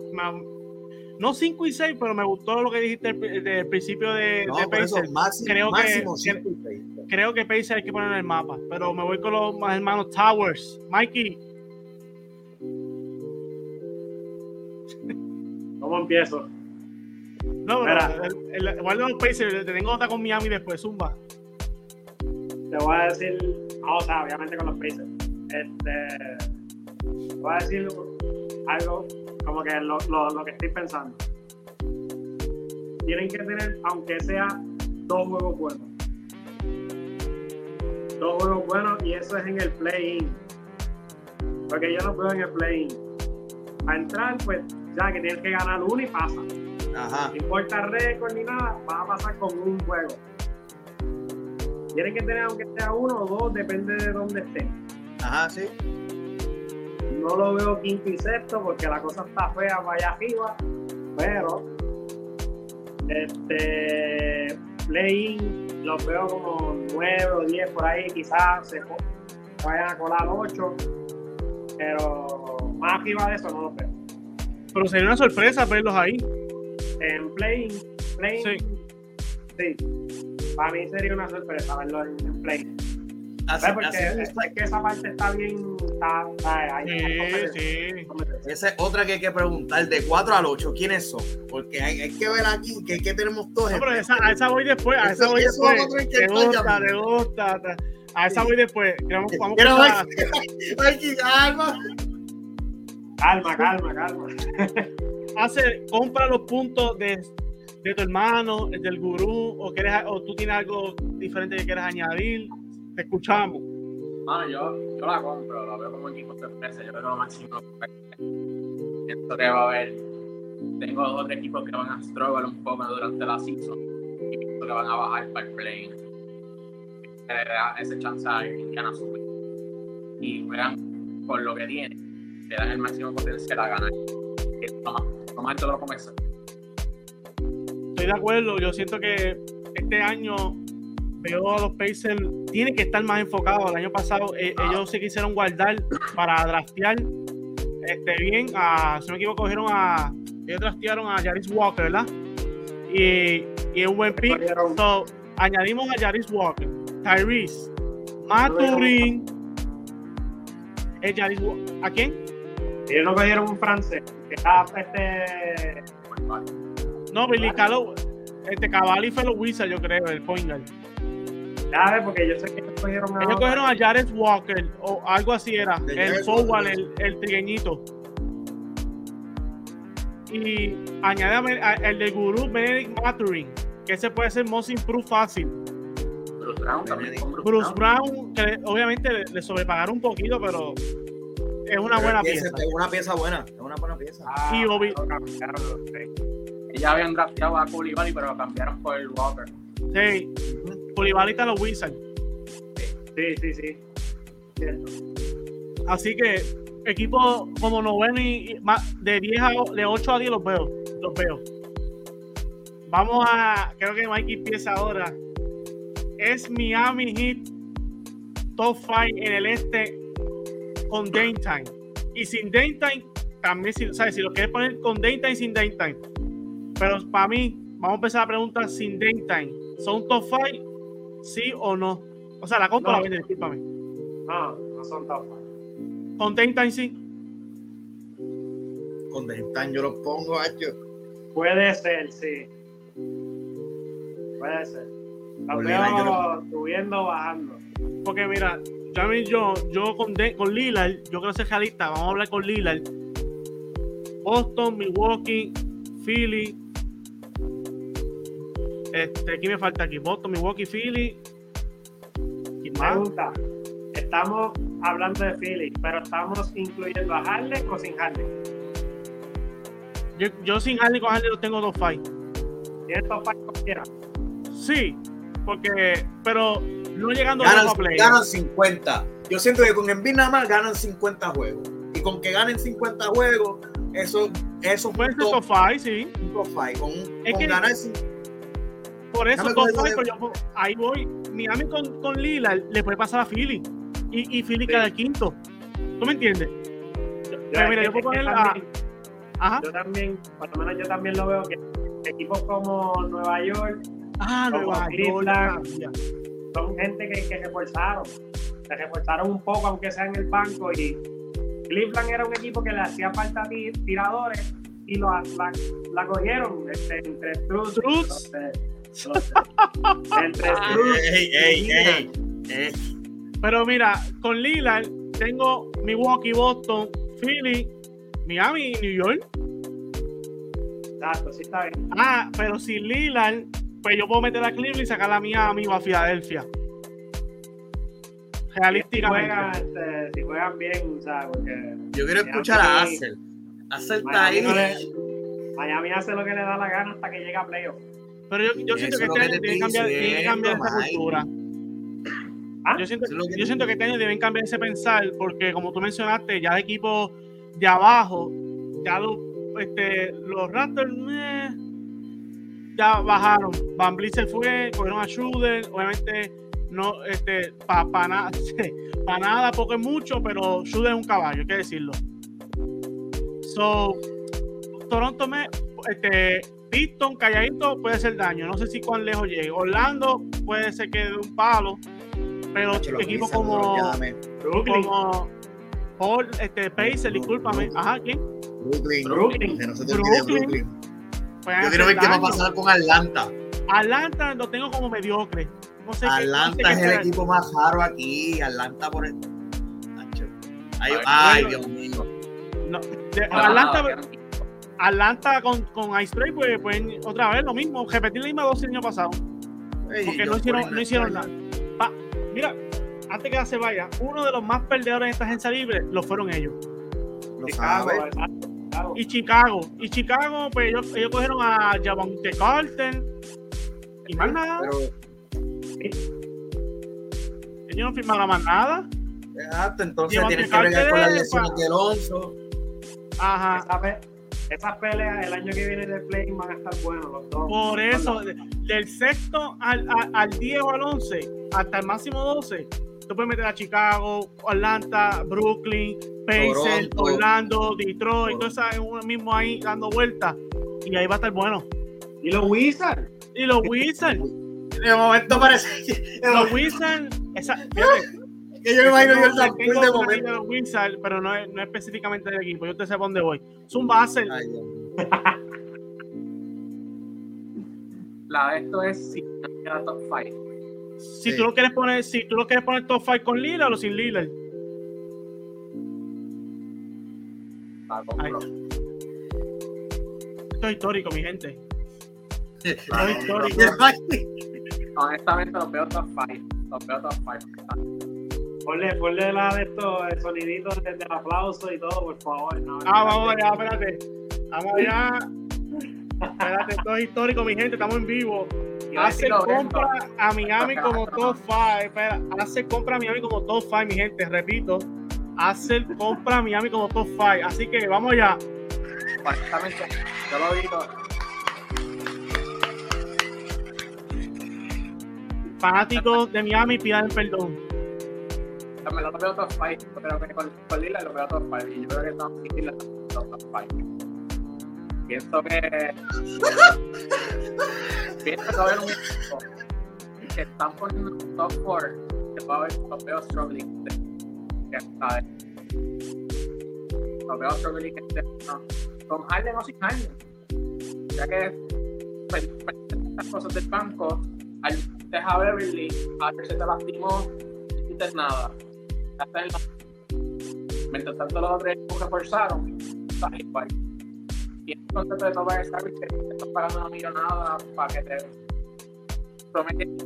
No 5 y 6, pero me gustó lo que dijiste del principio de, no, Pacer. creo máximo que, creo que Pacer hay que poner en el mapa, pero me voy con los hermanos Towers. Mikey. [LAUGHS] ¿Cómo empiezo? No, pero el, el, el, los Pacers, te tengo otra con Miami después, Zumba. Te voy a decir, o sea, obviamente con los Pacers. Este, te voy a decir algo como que lo, lo, que estoy pensando. Tienen que tener, aunque sea dos juegos buenos. Dos juegos buenos y eso es en el play-in. Porque yo no puedo en el play-in. A entrar, pues ya que tienes que ganar uno y pasa. Ajá. No importa récord ni nada, vas a pasar con un juego. Tienen que tener, aunque sea uno o dos, depende de dónde estén. Ajá, sí no lo veo quinto y sexto porque la cosa está fea para allá arriba, pero este play-in los veo como 9 o 10 por ahí, quizás se vayan a colar 8, pero más arriba de eso no los veo. Pero sería una sorpresa verlos ahí. En play-in, play sí. sí. Para mí sería una sorpresa verlos en, en play-in. porque es, que esa parte está bien. Está, sí, sí. Esa es otra que hay que preguntar. De 4 al 8, ¿quiénes son? Porque hay, hay que ver aquí que, que tenemos todos. No, pero esa, a esa voy después. A esa voy después. Te gusta, te gusta. A esa voy después. Vamos, vamos a [LAUGHS] calma. Calma, calma, calma. [LAUGHS] Hace, compra los puntos de, de tu hermano, del gurú, o, quieres, o tú tienes algo diferente que quieras añadir. Te escuchamos. Mano, yo, yo la compro, la veo como equipo sorpresa. Yo que lo máximo Pienso que va a haber. Tengo otros equipos que van a struggle un poco durante la season y pienso que van a bajar para el play. ese chance a Indiana subir. Y juegan por lo que tienen, le dan el máximo potencial a ganar. Toma, esto lo comienza. Estoy de acuerdo, yo siento que este año veo a los Pacers, tiene que estar más enfocado. El año pasado eh, ellos se quisieron guardar para draftear este, bien. A, si no me equivoco, cogieron a. Ellos draftearon a Jaris Walker, ¿verdad? Y, y un buen pick. So, añadimos a Jaris Walker, Tyrese, Maturin. ¿Es Jaris ¿A quién? Ellos no cogieron un francés. Que este. No, Billy Calo. Este Cavalli fue los Wizards, yo creo, el point guard porque yo sé que ellos cogieron a. Ellos cogieron a Jared Walker o algo así era. el forward, el, el trigueñito. Y añade el de Guru Benedict Maturing, que ese puede ser most improved fácil. Bruce Brown también. Bruce, Brown, que obviamente le, sobrepagaron un poquito, pero es una buena pieza. Es una pieza buena, es una buena pieza. Ah, y Obi ya habían drafteado a Coulibaly, pero lo cambiaron por el Walker. Sí. Polivalita los Wizards. Sí, sí, sí. Cierto. Así que equipo como noveno y de 10 a de 8 a 10 los veo. Los veo. Vamos a. Creo que Mikey empieza ahora. Es Miami Heat top 5 en el este con Dame Time. Y sin Dame Time, también, si, ¿sabes? si lo quieres poner con Dame Time, sin Dame Time. Pero para mí, vamos a empezar la pregunta sin Dame Time. ¿Son top 5 ¿Sí o no? O sea, la compra no. la vende, discúlpame. No, no son top ¿Con Time sí? Con Time yo lo pongo, hecho. Puede ser, sí. Puede ser. Lo veo subiendo, bajando. Porque mira, yo, yo con, de, con Lillard, yo quiero ser realista, vamos a hablar con Lillard. Boston, Milwaukee, Philly, este, aquí me falta aquí? Boston, Milwaukee, Philly. Pregunta. Estamos hablando de Philly, pero estamos incluyendo a Harley o sin Harley. Yo, yo sin Harley con Harley lo tengo dos fights. ¿Tienes dos fights cualquiera? Sí, porque, pero no llegando ganan, a play. Ganan 50. Yo siento que con Embiid nada más ganan 50 juegos. Y con que ganen 50 juegos, eso, eso puede ser top 5, sí. Un top 5. Con, con ganar 50 por eso, dos yo, ahí voy. Miami con, con Lila le puede pasar a Philly. Y, y Philly sí. queda quinto. ¿Tú me entiendes? Yo, Pero mira, yo puedo poner la. Ajá. Yo también, por lo menos yo también lo veo que equipos como Nueva York, ah, Nueva York, son gente que, que reforzaron. Se reforzaron un poco, aunque sea en el banco. Y Cleveland era un equipo que le hacía falta tiradores y lo, la, la cogieron este, entre Truth, entre Pero mira, con Lillard tengo Milwaukee, Boston, Philly, Miami y New York. Exacto, sí está bien. Ah, pero sin Lillard, pues yo puedo meter a Cleveland y sacar a Miami o a Filadelfia. Realísticamente. Si juegan, este, si juegan bien, ¿sabes? Porque yo quiero escuchar a Acel. Acel está ahí. Miami hace lo que le da la gana hasta que llega a playoff. Pero yo, yo siento que este año deben cambiar, deben cambiar esa cultura. ¿Ah? Yo, siento, yo siento que este año deben cambiar ese pensar, porque como tú mencionaste, ya el equipo de abajo, ya lo, este, los Raptors, eh, ya bajaron. Van se fue, cogieron a Schroeder, obviamente no, este, para nada, [LAUGHS] para nada, poco es mucho, pero Schroeder es un caballo, hay que decirlo. So, Toronto me, este, Piston, calladito, puede ser daño. No sé si cuán lejos llegue. Orlando puede ser que de un palo, pero equipos como, como Paul, este, Pacer, discúlpame. Ajá, ¿quién? Brooklyn. Brooklyn. Nosotros Brooklyn. Yo quiero ver qué va a pasar con Atlanta. Atlanta lo tengo como mediocre. No sé Atlanta es el equipo más raro aquí. Atlanta por el. Ay, ay, Dios mío. No, Atlanta, Atlanta con, con Ice Tray, pues, pues otra vez lo mismo, repetir la misma dos el año pasado. porque no hicieron, no hicieron nada. mira, antes que se vaya, uno de los más perdedores en esta agencia libre lo fueron ellos. Chicago, y Chicago. Y Chicago, pues ellos, ellos cogieron a Javonte Carter y más nada. Ellos no firmaron más nada. Exacto, entonces tienes que ver con las lesiones de Alonso. Ajá. Esas peleas el año que viene de play van a estar buenos los dos. Por eso, del sexto al, al, 10 o al 11, hasta el máximo 12, tú puedes meter a Chicago, Atlanta, Brooklyn, Pacers, Orlando, Detroit, todo eso uno mismo ahí dando vueltas. Y ahí va a estar bueno. Y los Wizards. Y los Wizards. De momento parece que. Los Wizards. Esa, que yo me imagino yo el de momento. Wizards, pero no, es, no específicamente del equipo. Yo te sé por dónde voy. Es un base. La de esto es si queda top 5. Si tú lo quieres poner, si tú lo quieres poner top 5 con Lillard o sin Lillard. Esto es histórico, mi gente. Esto es histórico. [LAUGHS] Honestamente, los veo top 5. Los veo top 5. Ponle, ponle la de estos, el sonidito del aplauso y todo, por favor. No, ah, vamos allá, espérate. Vamos allá. espérate, esto es histórico, mi gente. Estamos en vivo. Hace compra a Miami como top 5. Espera, hace compra a Miami como top 5, mi gente. Repito, hace compra a Miami como top 5. Así que vamos ya. Exactamente. Yo lo digo. Fanáticos de Miami, pidan perdón. Me lo veo top 5. Creo que con, con Lila lo veo top 5. Y yo creo que estamos en top 5 pienso que [LAUGHS] pienso que va a haber un equipo que están poniendo un top 4 que va a haber los veo struggling que está los veo struggling que no, con Harden o sin Harden ya que pues, estas cosas del banco al dejar a Beverly a ver se te lastimó no hiciste nada la mientras tanto los otros equipos que forzaron está igual tienes concepto de Nova Service que te estás pagando una millonada para que te prometen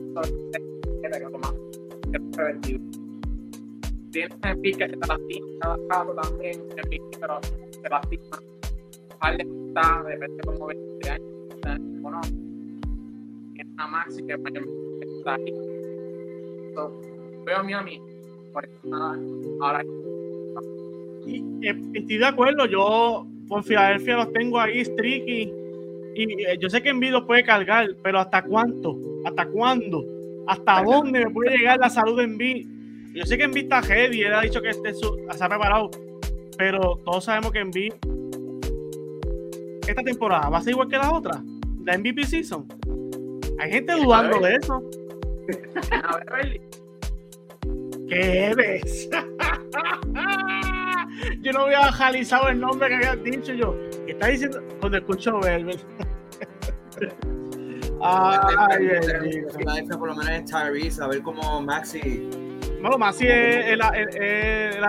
que te tomas que es preventivo. Tienes en pick que te lastima cada rato también, en pick, pero te lastima. Harden está, depende de como 20 años, o no. Tienes a Maxi que está ahí. So, veo a Miami ahora. Y, eh, estoy de acuerdo, yo con Filadelfia los tengo ahí, streaky. Y eh, yo sé que Envido puede cargar, pero ¿hasta cuánto? ¿Hasta cuándo? ¿Hasta dónde me puede llegar la salud de Envid? Yo sé que Envid está heavy, él ha dicho que este se ha preparado, pero todos sabemos que Envid esta temporada va a ser igual que la otra, la MVP season. Hay gente dudando de eso. [LAUGHS] ¿Qué ves? [LAUGHS] yo no había jalizado el nombre que había dicho yo. ¿Qué está diciendo? Cuando escucho Velvet. [LAUGHS] Ay, F por lo menos es Tyrese, a ver cómo Maxi. No, Maxi es el, el, el,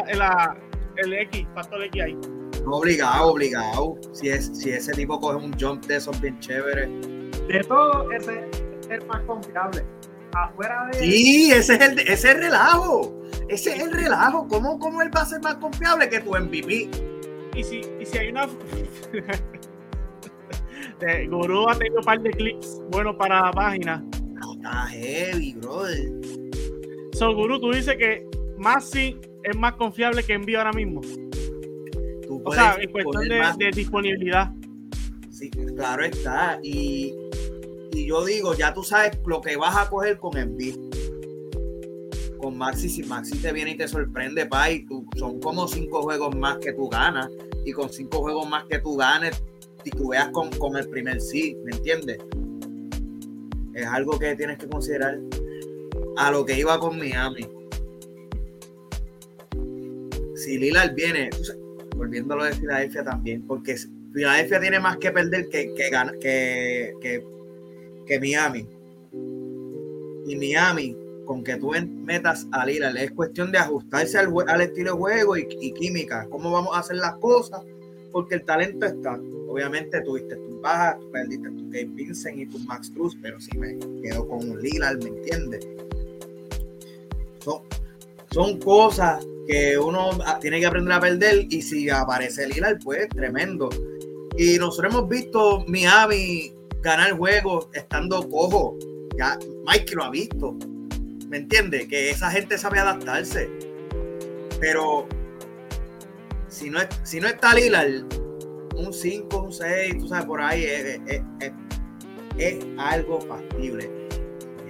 el, X, factor X ahí. Obligado, obligado. Si, es, si ese tipo coge un jump de esos bien chévere. De todo, ese es el más confiable. Afuera de. Sí, ese es el, ese es el relajo. Ese es el relajo. ¿Cómo, ¿Cómo él va a ser más confiable que tu MVP? Y si, y si hay una. [LAUGHS] Guru ha tenido un par de clics buenos para la página. está heavy, brother. So, Guru, tú dices que Maxi es más confiable que envío ahora mismo. o sea, en cuestión de, de, disponibilidad. Sí, claro está. Y y yo digo, ya tú sabes lo que vas a coger con Embiid. Con Maxi, si Maxi te viene y te sorprende, pa, tú, son como cinco juegos más que tú ganas. Y con cinco juegos más que tú ganes, y tú veas con, con el primer sí, ¿me entiendes? Es algo que tienes que considerar a lo que iba con Miami. Si Lillard viene, volviendo a lo de Filadelfia también, porque Filadelfia tiene más que perder que, que, que, que, Miami. Y Miami, con que tú metas a Lillard, es cuestión de ajustarse al, al estilo de juego y, química. ¿Cómo vamos a hacer las cosas? Porque el talento está. Obviamente tuviste tus bajas, tú perdiste tu Gabe Vincent y tu Max Cruz, pero si me quedo con un Lillard, ¿me entiendes? Son, son cosas que uno tiene que aprender a perder y si aparece Lillard, pues tremendo. Y nosotros hemos visto Miami ganar juegos estando cojo. Ya Mike lo ha visto. ¿Me entiende? Que esa gente sabe adaptarse. Pero si no, si no está Lillard, un 5, un 6, tú sabes, por ahí es, es, algo factible.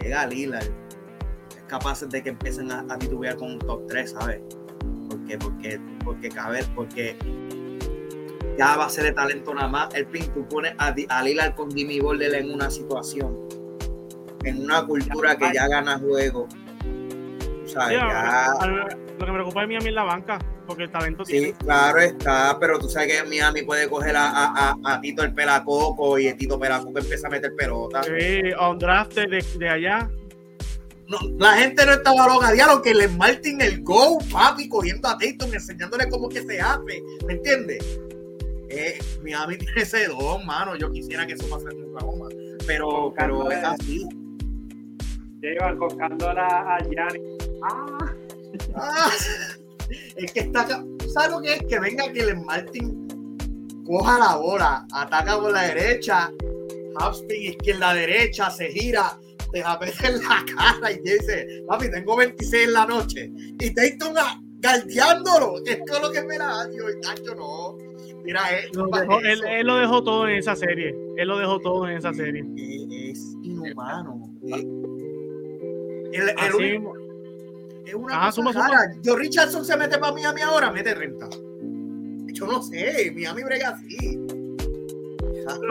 Llega Lillard, es capaz de que empiecen a, a titubear con un top 3, ¿sabes? porque, porque, porque caber, porque ya va a ser de talento nada más. El pin, tú pones a, a con Jimmy Butler en una situación, en una cultura que ya gana juego. O sea, ya... Lo que me preocupa es Miami en la banca, porque el talento sí, tiene. claro está, pero tú sabes que Miami puede coger a, a, a, Tito el Pelacoco y el Tito Pelacoco empieza a meter pelota. Sí, a un draft de, de allá la gente no estaba loca, diablo, que le Martin el go, papi, cogiendo a Tatum, enseñándole cómo que se hace, ¿me entiendes? Eh, Miami [LAUGHS] tiene ese don, mano, yo quisiera que eso pasara en Oklahoma, pero, pero es así. Llevan buscándola a Gianni. Ah. ah. es que está, ¿sabes lo que es? Que venga que le Martin coja la bola, ataca por la derecha, Hapspin izquierda derecha, se gira, te en la [LAUGHS] cara y dice, papi, tengo 26 en la noche. Y Dayton galdeándolo, que es todo lo que me la yo, tacho, no. Mira, él, él, lo dejó todo en esa serie. Él lo dejó todo en esa serie. Es, inhumano. El, el es una cosa rara. Yo Richardson se mete para Miami ahora, mete renta. Yo no sé, Miami brega así.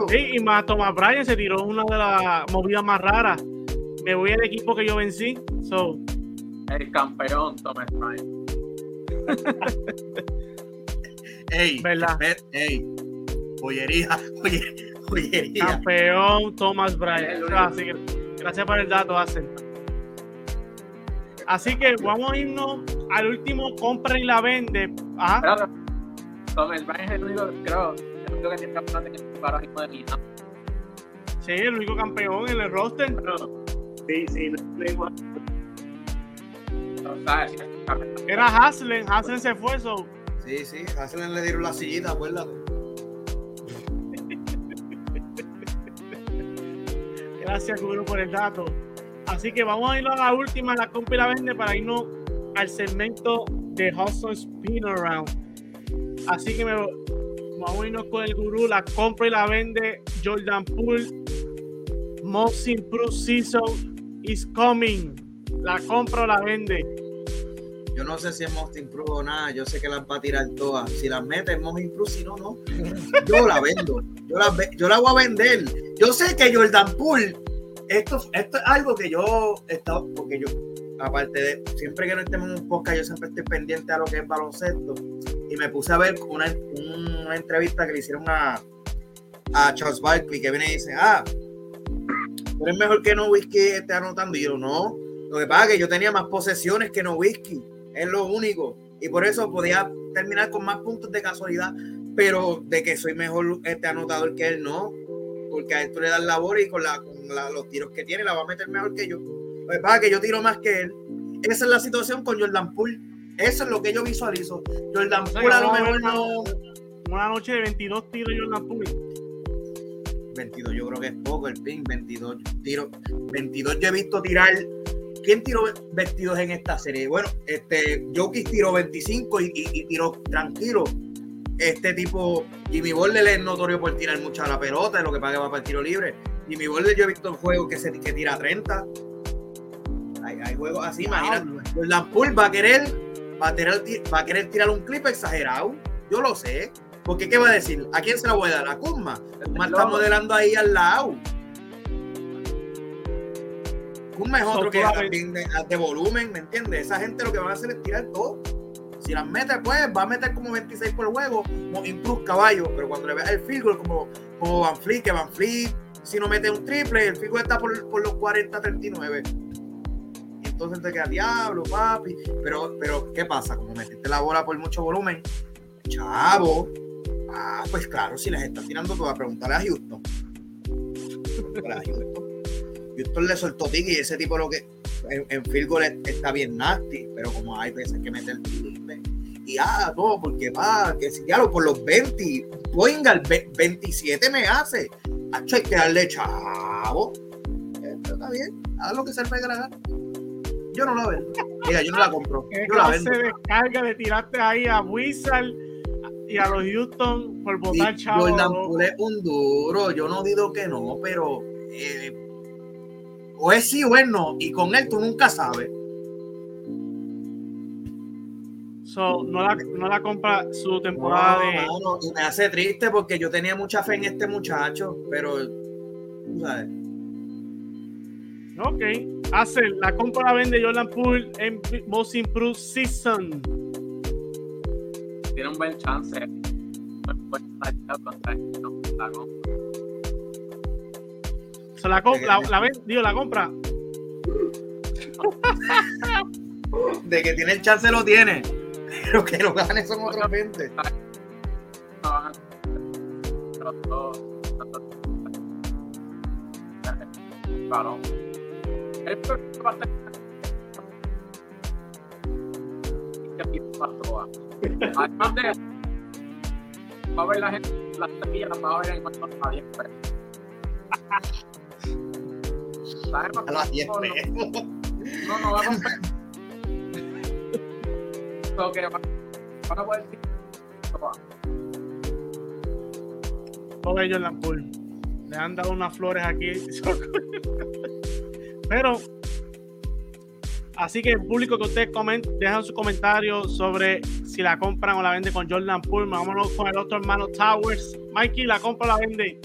Sí, y más Thomas Bryan se tiró una de las movidas más raras me voy al equipo que yo vencí. So. El campeón, Thomas Bryant. [LAUGHS] ey, ¿verdad? Ey, joyería, joyería. Campeón Thomas Bryant. Así que, gracias por el dato, Hacen. Así que vamos a irnos al último compra y la vende. Ajá. Thomas Bryant es el único, creo, el único que tiene campeón de ahora mismo de. Sí, el único campeón en el roster. Pero, Sí, sí, no Era Haslen, Haslen se fue eso. Sí, sí, Haslen le dieron la sillita, acuérdate. Gracias, Guru, por el dato. Así que vamos a ir a la última, la compra y la vende, para irnos al segmento de Hudson Spin Around. Así que me, vamos a irnos con el gurú, la compra y la vende Jordan Poole, Most Improved Season is coming. La compra o la vende. Yo no sé si es Most Improved o nada. Yo sé que las va a tirar todas. Si las mete, es Most Improved. Si no, no. Yo la vendo. Yo la, yo la voy a vender. Yo sé que Jordan Poole, esto, esto es algo que yo he estado, porque yo, aparte de, siempre que no estemos en un podcast, yo siempre estoy pendiente a lo que es baloncesto. Y me puse a ver una, una entrevista que le hicieron a, a Charles Barkley, que viene y dice, ah, es mejor que no whisky esté anotando. Y yo, no. Lo que pasa es que yo tenía más posesiones que no whisky. Es lo único. Y por eso podía terminar con más puntos de casualidad. Pero de que soy mejor este anotador que él, no. Porque a él tú le das labor y con, la, con los tiros que tiene la va a meter mejor que yo. Lo que pasa es que yo tiro más que él. Esa es la situación con Jordan Poole. Eso es lo que yo visualizo. Jordan Poole a lo mejor no. Una noche de 22 tiros Jordan Poole 22 yo creo que es poco el pin, 22 tiros, 22 yo he visto tirar, ¿quién tiró 22 en esta serie? Bueno, este, Jokic tiró 25 y, y, tiró tranquilo. Este tipo, Jimmy Butler es notorio por tirar mucha la pelota, es lo que paga para el tiro libre, Y mi Butler yo he visto juegos que, se, que tira 30. Hay, hay juegos así, imagínate. La Pool va a querer va a, tirar, va a querer tirar un clip exagerado. Yo lo sé. Porque ¿qué va a decir? ¿A quién se la voy a dar? ¿A Kuzma? Kuzma está modelando ahí al lado. Es otro que también de, de, volumen, ¿me entiendes? Esa gente lo que va a hacer es tirar todo. Si las mete, pues va a meter como 26 por juego, como improve caballo. Pero cuando le veas el field goal, como, como Van Fleet, que Van Fleet, si no mete un triple, el field goal está por, por los 40-39 entonces te queda diablo, papi. Pero, pero, ¿qué pasa? Como metiste la bola por mucho volumen, chavo. Ah, pues claro, si les estás tirando, te a preguntarle a Houston. a Houston. Houston le soltó tiki y ese tipo lo que en, en field goal está bien nasty, pero como hay veces que mete el triple y ah, todo, porque va, que si ya lo por los 20, Boingal 27 me hace. Hacho, hay que darle chavo. está bien, haz lo que se le pega la gana. Yo no la vendo. Mira, yo no la compro. [LAUGHS] Yo la vendo. Se descarga de tirarte ahí a Wizard y a los Houston por votar chavo. Jordan Poole es un duro. Yo no digo que no, pero eh, o es sí o es no. Y con él tú nunca sabes. So, no, la, no la compra su temporada no, de. No, y me hace triste porque yo tenía mucha fe en este muchacho, pero. ¿sabes? Ok. Hace la compra la vende Jordan Poole en Most Improved Season. Tiene un buen chance. Se la compra, la, la, digo, la compra. [LAUGHS] De que tiene el chance lo tiene. Pero que lo gane son otros 20. Claro. Va a ser. Además de eso, va a ver la gente, las semillas las va a ver en a 10 pesos. A las 10 pesos. No, no va a que van a poder decir. Pobre Jordan Poole. Le han dado unas flores aquí. [LAUGHS] Pero, así que el público que ustedes comenten, dejan sus comentarios sobre si la compran o la venden con Jordan Poole. Vámonos con el otro hermano Towers. Mikey, ¿la compra o la vende?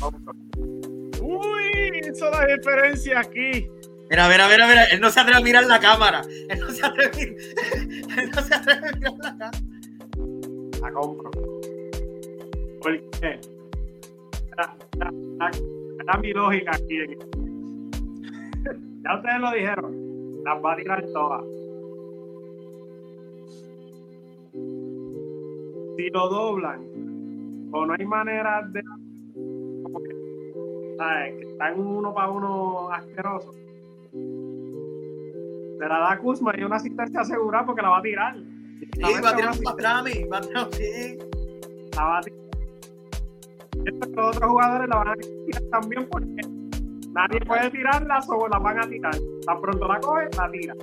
La. Uy, eso es la diferencia aquí. Mira, mira, mira, mira, él no se atreve a mirar la cámara. Él no se atreve, [LAUGHS] él no se atreve a mirar la cámara. La compro. ¿Por qué? Era, era, era, era mi lógica aquí. [LAUGHS] ya ustedes lo dijeron. Las va a tirar todas. Si lo doblan, o no hay manera de. ¿Sabes? Que está en un uno para uno asqueroso. Se la da Kuzma y una asistencia asegurada porque la va a tirar. Sí, va a tirar un pastrami, va a tirar sí. La va a tirar. Estos otros jugadores la van a tirar también porque nadie puede tirarla o la van a tirar. Tan pronto la coge, la tira.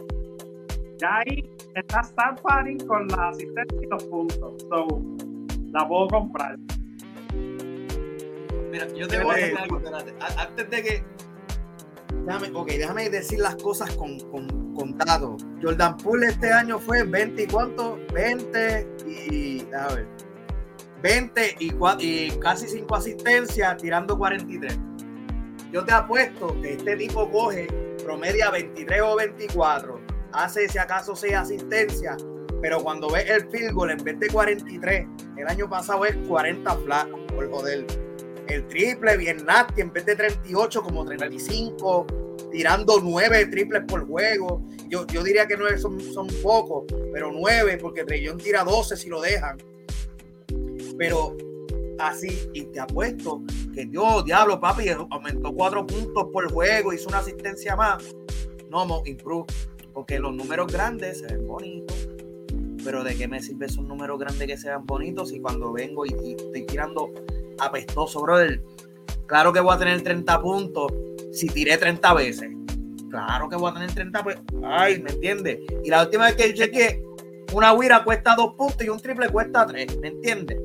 Ya ahí está Star con la asistencia y los puntos. So, la puedo comprar. Mira, yo te voy a decir algo, espérate. Antes de que. Déjame, ok, déjame decir las cosas con, con, con datos. Jordan Poole este año fue 20 y cuánto? 20 y. A ver. 20 y, y casi 5 asistencias, tirando 43. Yo te apuesto que este tipo coge promedia 23 o 24, hace si acaso 6 asistencias, pero cuando ves el field goal en vez de 43, el año pasado es 40 flat, por joder. El triple bien nasty, en vez de 38 como 35, tirando 9 triples por juego. Yo, yo diría que 9 son, son pocos, pero 9 porque Trellón tira 12 si lo dejan. Pero así, y te apuesto que Dios, diablo, papi, aumentó 4 puntos por juego, hizo una asistencia más. No, mo, improve, porque los números grandes se ven bonitos. Pero ¿de qué me sirve esos números grandes que sean bonitos si cuando vengo y, y estoy tirando apestoso, brother? Claro que voy a tener 30 puntos si tiré 30 veces. Claro que voy a tener 30 veces. Ay, ¿me entiendes? Y la última vez que chequeé, una huira cuesta dos puntos y un triple cuesta tres, ¿me entiendes?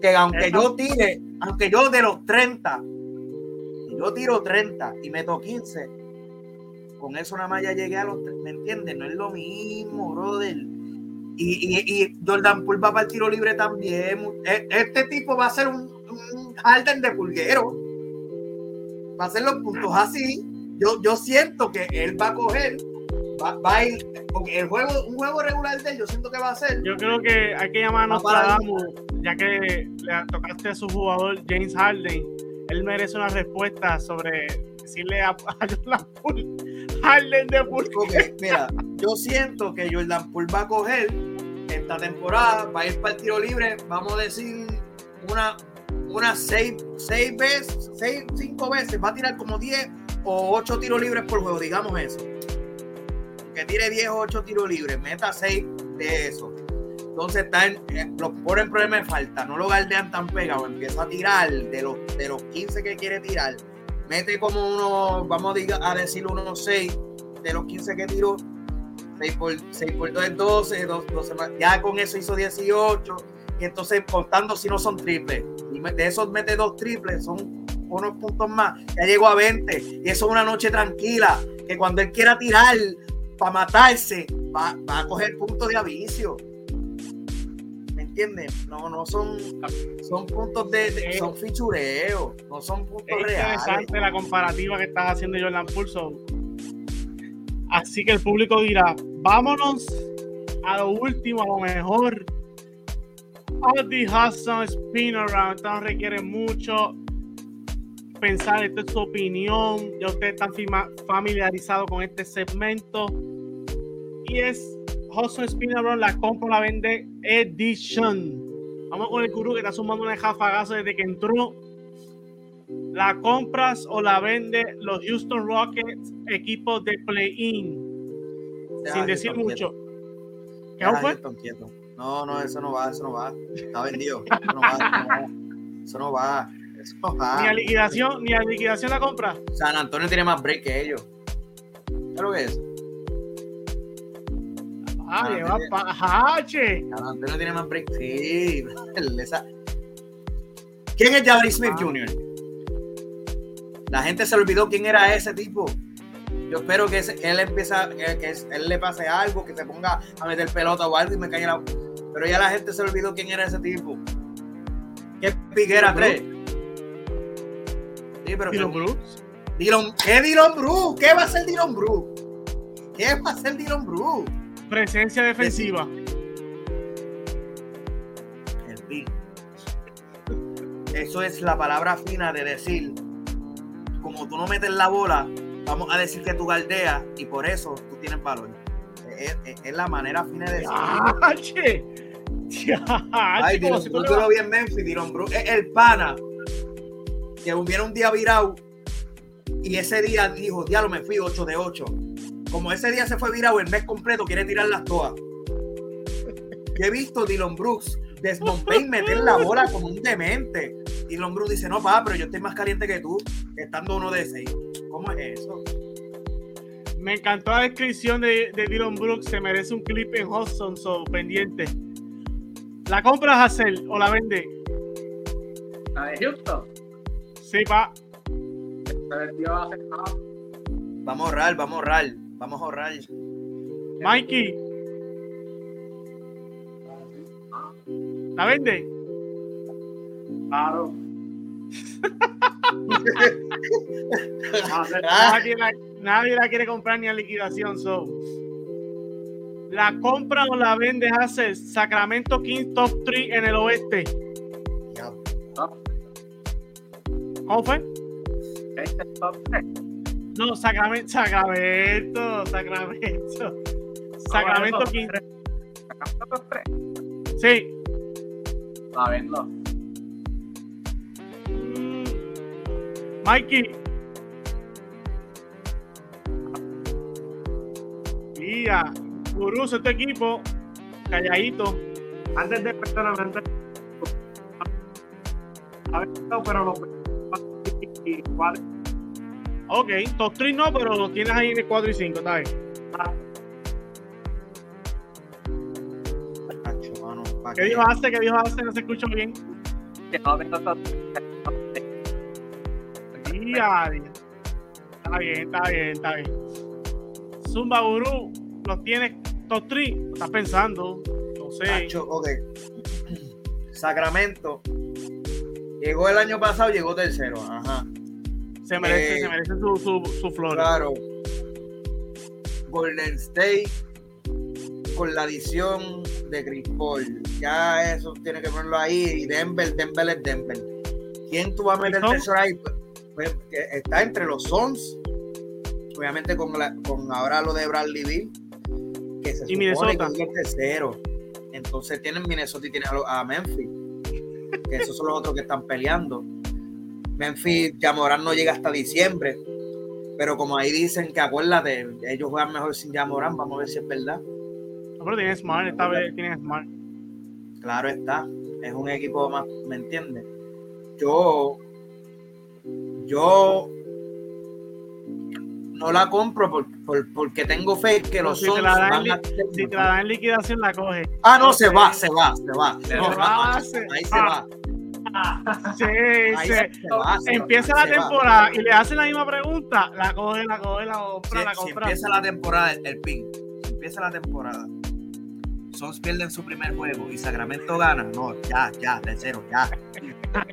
Que aunque yo tire, aunque yo de los 30, yo tiro 30 y meto 15, con eso nada más ya llegué a los, ¿me entiendes? No es lo mismo, brother. Y, y, y Jordan Poole va para el tiro libre también. E, este tipo va a ser un, Harden de pulguero. Va a hacer los puntos así. Yo, yo siento que él va a coger va, a ir, porque el juego, un juego regular de él, yo siento que va a ser. Yo creo que hay que llamar a Nostradamus, ya que le tocaste a su jugador James Harden. Él merece una respuesta sobre decirle a, [LAUGHS] Jordan Poole, Harden de Poole. mira, yo siento que Jordan Poole va a coger esta temporada, va a ir para el tiro libre, vamos a decir una, unas seis, seis veces, seis, cinco veces, va a tirar como 10 o 8 tiros libres por juego, digamos eso que tire 10 o 8 tiros libres, meta 6 de eso. Entonces está en, eh, los ponen problema de falta, no lo galdean tan pegado, empieza a tirar de los, de los 15 que quiere tirar, mete como uno, vamos a, decir unos 6 de los 15 que tiró, 6 por, 6 por 2 es 12, 12, ya con eso hizo 18, y entonces contando si no son triples, y de esos mete dos triples, son unos puntos más, ya llegó a 20, y eso es una noche tranquila, que cuando él quiera tirar, para matarse, va, a coger puntos de avicio. ¿Me entiendes? No, no son, son puntos de, son fichureos, no son puntos es reales. interesante la comparativa que estás haciendo Jordan Pulso. Así que el público dirá, vámonos a lo último, a lo mejor. Audi Hudson Spin Around. Esto requiere mucho pensar, esto es su opinión. Ya ustedes están familiarizados con este segmento es Hudson Spinner la compra la vende Edition. Vamos con el gurú que está sumando una jafagazo desde que entró. ¿La compras o la vende los Houston Rockets, equipos de play-in? Sin decir mucho. ¿Qué fue? No, no, eso no va, eso no va. Está [LAUGHS] vendido. Eso no va. Eso no va. Eso no va. Ni a liquidación, ni a liquidación la compra. San Antonio tiene más break que ellos. ¿Qué lo que es? Ah, lleva Pajache. no tiene más break. Sí. [LAUGHS] ¿Quién es Jabari Smith ah. Jr.? La gente se olvidó quién era ese tipo. Yo espero que, él empieza, que, él le pase algo, que se ponga a meter pelota o algo y me caiga la. Pero ya la gente se olvidó quién era ese tipo. ¿Qué piquera crees? Sí, pero Dylan. ¿Qué Dylan Brooks? ¿Qué va a ser Dylan Brooks? ¿Qué va a ser Dylan Brooks? Presencia defensiva. Eso es la palabra fina de decir, como tú no metes la bola, vamos a decir que tú galdeas y por eso tú tienes valor. Es, la manera fina de decir. Ay, Dios, tú lo vi en Memphis, Es el pana que hubiera un día virado y ese día dijo, diablo, me fui 8 de 8 como ese día se fue virado el mes completo, quiere tirar las todas. Yo he visto Dylan Brooks Desmond meter la bola como un demente. Dylan Brooks dice, no, pa, pero yo estoy más caliente que tú, estando uno de seis. ¿Cómo es eso? Me encantó la descripción de, de Dylan Brooks. Se merece un clip en Hudson, so pendiente. ¿La compras a hacer o la vende? ¿La de Houston? Sí, pa. Vamos a ahorrar, vamos a ahorrar. Vamos a ahorrar. Mikey. ¿La vende? Claro. Nadie, la, quiere comprar ni a liquidación. So. ¿La compra o la vende hace Sacramento King Top 3 en el oeste? ¿Cómo fue? Este top 3. No, Sacramento, Sacramento, Sacramento. Sacramento 15. ¿Sacramento 3? Sí. La vendo. Mikey. Mira, Guruso, este equipo, calladito. Antes de empezar a vender, a ver, pero los Ok, top 3 no, pero lo tienes ahí en el 4 y 5, está bien. ¿Qué dijo hace? ¿Qué dijo hace? No se escucha bien. Que no tengo top. Día, día. Está bien, está bien, está bien. Zumba Guru, los tienes top 3. Estás pensando. No sé. Nacho, ok. Sacramento. Llegó el año pasado, llegó tercero. Ajá. Se merece, Eh, se merece su, su, su flor. Claro. Golden State con la adición de Chris Paul. Ya eso tiene que ponerlo ahí. Y Denver, Denver es Denver. ¿Quién tú vas a meter tercero ahí? Pues, que está entre los Suns. Obviamente con, la- con ahora lo de Bradley Beal. Que se Y supone Minnesota. que es el tercero. Entonces tienen Minnesota y tienen a, a Memphis. Que esos son los otros que están peleando. Memphis, Jamoran no llega hasta diciembre. Pero como ahí dicen que acuérdate, ellos juegan mejor sin Jamoran, vamos a ver si es verdad. No, pero tiene Smart, esta vez tiene Smart. Claro está, es un equipo más, ¿me entiendes? Yo, yo no la compro por, por- porque tengo fe que los si te Suns la dan van li- a- Si te la dan en liquidación, la coge. Ah, no, se va, se va, se va. Se No, va, no, se- ahí se ah. va. [LAUGHS] Sí, Ahí se- se va, se va, empieza la va. temporada y le hacen la misma pregunta, la coge, la coge, la compra, Si, la si compra. empieza la temporada, el, el pin, si empieza la temporada, Suns pierden su primer juego y Sacramento gana, no, ya, ya, tercero, ya.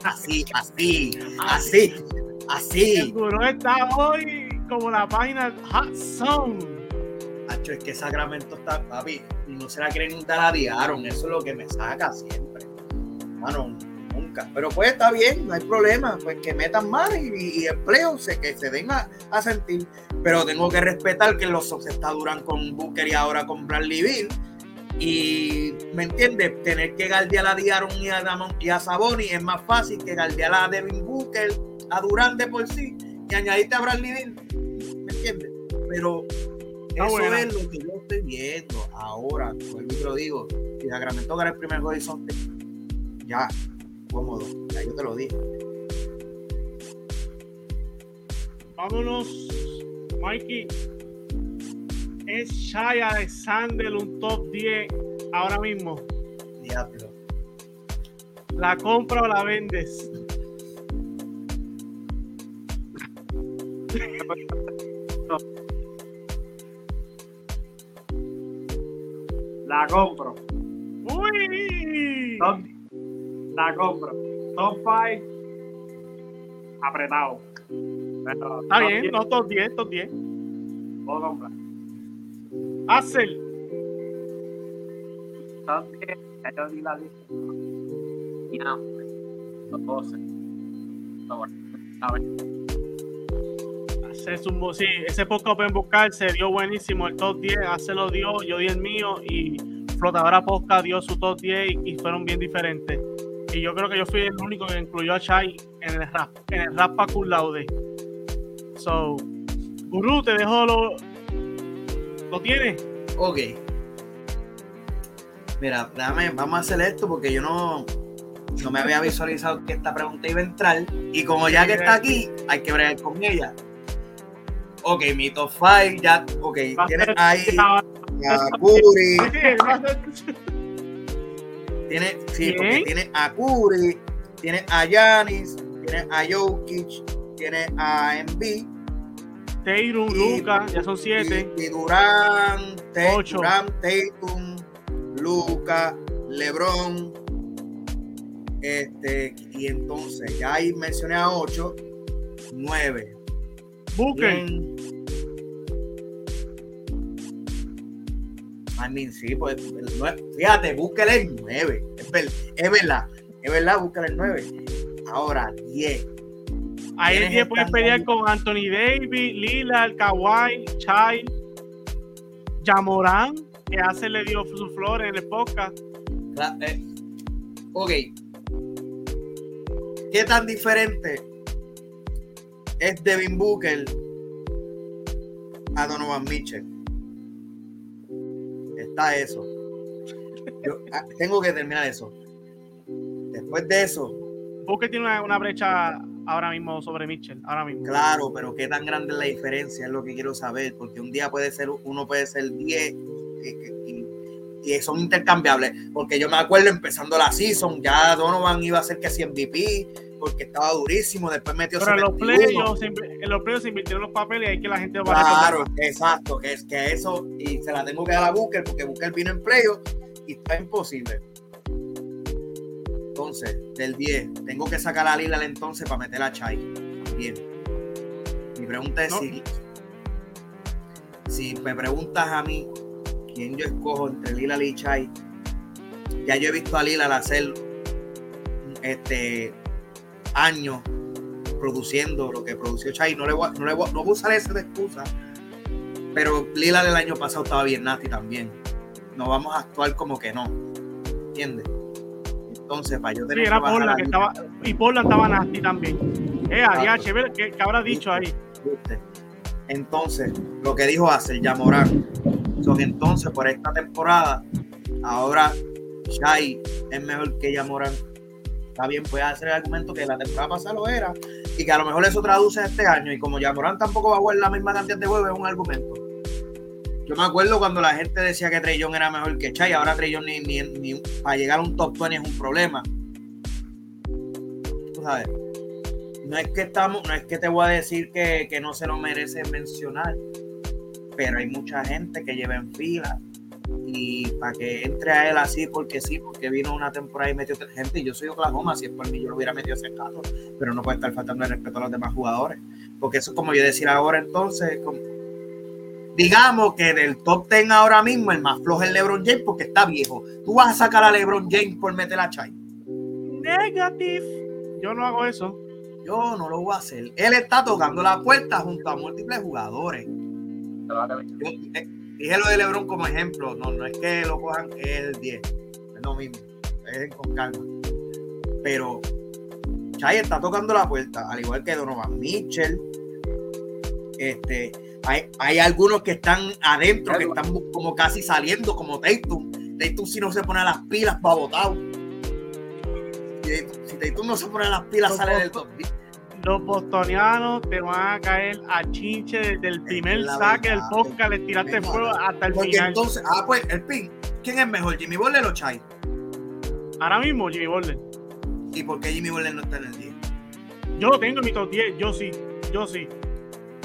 Así, así, así, El así. gurú está hoy como la página Hot Zone. Hacho, es que Sacramento está, papi, no se la quieren dar a Diaron, eso es lo que me saca siempre. Mano, nunca. Pero pues está bien, no hay problema, pues que metan más y, y empleo, se, que se den a, a sentir. Pero tengo que respetar que los Sox está duran con Booker y ahora con Bradley Bill. Y, ¿me entiendes? Tener que galdear a Diaron y a, Damon- y a Saboni es más fácil que galdear a Devin Booker, a Durán de por sí, y añadirte a Bradley Bill. ¿Me entiendes? Pero eso buena. es lo que yo estoy viendo ahora. Vuelvo y te lo digo. Si Sacramento gana el primer horizonte, ya, cómodo. Ya yo te lo dije. Vámonos, Mikey. Es Shai Alexander un top 10 ahora mismo. Diablo. ¿La compra o la vendes? La compro. ¡Uy! Top, la compro. Top 5. Apretado. Pero Está top bien, 10 no top 10, top 10. Puedo comprar. Axel, Top 10, ya yo di la lista. Y nada, los 12. Pero bueno, a ver. Axel Zumbo, sí, ese poco Open Buscar se dio buenísimo. El top 10, Axel lo dio, yo di el mío y Flotadora Posca dio su top 10 y, y fueron bien diferentes. Y yo creo que yo fui el único que incluyó a Chai en el rap, en el rap para Cum Laude. So, Guru, te dejo lo. ¿Lo tienes? Ok. Mira, déjame, vamos a hacer esto porque yo no, no me había visualizado que esta pregunta iba a entrar. Y como ya que está aquí, hay que bregar con ella. Ok, mi top 5 ya. Ok, tienes ahí a Curry. [LAUGHS] Tiene, sí, porque ¿Quién? tiene a Curry, tiene a Yanis, tiene a Jokic, tiene a Embiid, Teirum, Y- Luca, ya son 7. y, y Durant, Ocho. Durant, Tatum, Luca, LeBron, este, y entonces ya ahí mencioné a 8, 9. Booker. I mean, sí, pues, el nueve- fíjate, búsquele el 9. Es, ver- es verdad, es verdad, búsquele el 9. Ahora, 10. Ahí el ¿Quiénes 10 puede están pelear con Anthony Davis, Lillard, Kawhi, Chai, Jamoran, que hace le dio su flor en el podcast. La- eh, ok. ¿Qué tan diferente es Devin Booker a Donovan Mitchell? Está eso. Yo, ah, tengo que terminar eso. Después de eso, Booker tiene una, una brecha ahora mismo sobre Mitchell, ahora mismo. claro, pero qué tan grande es la diferencia es lo que quiero saber, porque un día puede ser, uno puede ser 10 y, y- y son intercambiables. Porque yo me acuerdo empezando la season, ya Donovan iba a ser que si MVP, porque estaba durísimo. Después metió. Pero en los playoffs en los playoffs se invirtieron los papeles y hay que la gente va Claro, exacto, que es que eso, y se la tengo que dar a Booker, porque Booker vino en playoffs y está imposible. Entonces, del 10, tengo que sacar a Lila entonces para meter a Chai. Bien. Mi pregunta es si, si me preguntas a mí quién yo escojo entre Lila y Chai, ya yo he visto a Lila hacer este años produciendo lo que produció Chai. No le voy, no le voy, no voy a usar esa de excusa. Pero Lila del año pasado estaba bien nasty también. No vamos a actuar como que no. ¿Entiendes? Entonces, para yo tener sí, era Porla que estaba, y Porla estaba nasty también. Eh, adiós, ¿qué, ¿qué habrá dicho ahí? Entonces, lo que dijo hace ya Morán. Son entonces, por esta temporada, ahora Shai es mejor que Yamorán. Está bien, puede hacer el argumento que la temporada pasada lo era y que a lo mejor eso traduce este año. Y como Yamorán tampoco va a jugar la misma cantidad de juegos, es un argumento. Yo me acuerdo cuando la gente decía que Trellón era mejor que Chai, ahora Trellón ni, ni, ni, para llegar a un top 20 es un problema. Tú sabes no es que estamos, no es que te voy a decir que, no se lo merece mencionar, pero hay mucha gente que lleva en fila y para que entre a él así porque sí, porque vino una temporada y metió gente, y yo soy Oklahoma, si es por mí yo lo hubiera metido ese caso, pero no puede estar faltando el respeto a los demás jugadores, porque eso es como yo decir ahora entonces, digamos que del top 10 ahora mismo el más flojo es LeBron James porque está viejo, tú vas a sacar a LeBron James por meter a Chai. Negative, yo no hago eso. Yo no lo voy a hacer. Él está tocando la puerta junto a múltiples jugadores. Dije lo de LeBron como ejemplo. No, no es que lo cojan es el 10. Es lo mismo. Es con calma. Pero Chay está tocando la puerta, al igual que Donovan Mitchell. Este, hay, hay algunos que están adentro, que están como casi saliendo, como Tatum. Tatum si no se pone las pilas va botado. Si Tatum no se pone las pilas, sale del top los bostonianos te van a caer a chinche desde el primer saque del podcast, le tiraste fuego hasta el final. Entonces, ah, pues el pin, ¿quién es mejor, Jimmy Butler o Chai? Ahora mismo, Jimmy Butler. ¿Y por qué Jimmy Butler no está en el 10? Yo lo tengo en mi top 10, yo sí, yo sí.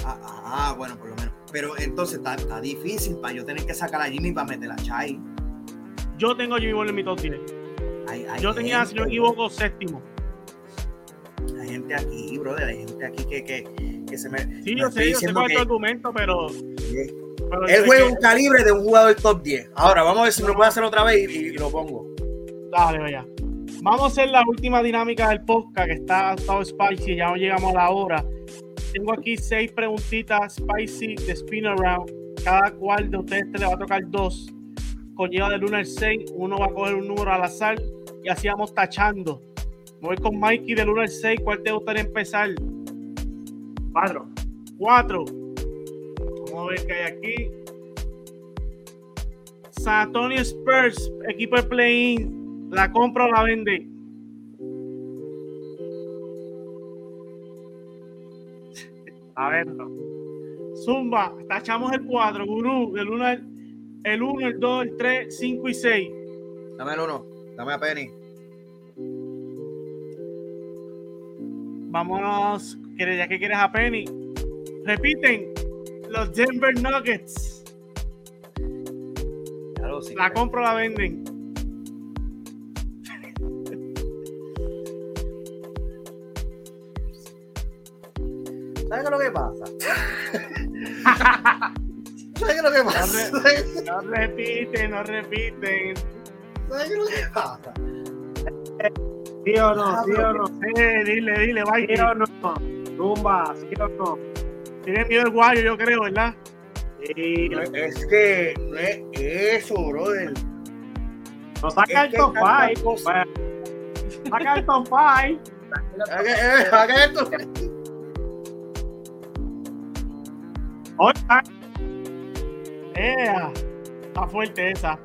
Ah, ah, ah bueno, por lo menos. Pero entonces está, está, difícil para yo tener que sacar a Jimmy para meter a Chai. Yo tengo a Jimmy Butler en mi top 10. yo tenía, si no me equivoco, séptimo gente aquí, brother, hay gente aquí que, que, que se me. Sí, yo sé, yo sé cuál es tu argumento, pero. él juega un calibre de un jugador top 10. Ahora, vamos a ver si lo puede hacer otra vez y, lo pongo. Dale, vaya. Vamos a hacer la última dinámica del podcast que está todo spicy, ya no llegamos a la hora. Tengo aquí seis preguntitas spicy de spin around. Cada cual de ustedes le va a tocar dos. Conlleva del 1 al 6. Uno va a coger un número al azar y así vamos tachando Voy con Mikey del 1 al 6. ¿Cuál te gustaría empezar? 4. 4. Vamos a ver qué hay aquí. San Antonio Spurs, equipo de play-in. ¿La compra o la vende? [LAUGHS] A ver, Zumba, tachamos el 4, Gurú, del 1 al el 1, el 2, el 3, 5 y 6. Dame el 1, dame a Penny. Vámonos, ya que quieres a Penny. Repiten, los Denver Nuggets. la compro la venden. ¿Sabes qué es lo que pasa? [LAUGHS] ¿Sabes qué es lo que pasa? No, repiten, no repiten. ¿Sabes qué es lo que pasa? ¿Sí o no? ¿Sí o no? Eh, dile, dile, vaya. ¿Sí o no? Tumba, ¿sí o no? Tiene miedo el guayo, yo creo, ¿verdad? Sí. es que no es eso, brother. No saca el top 5. Saca el top 5. Saca el top Oiga. está fuerte esa.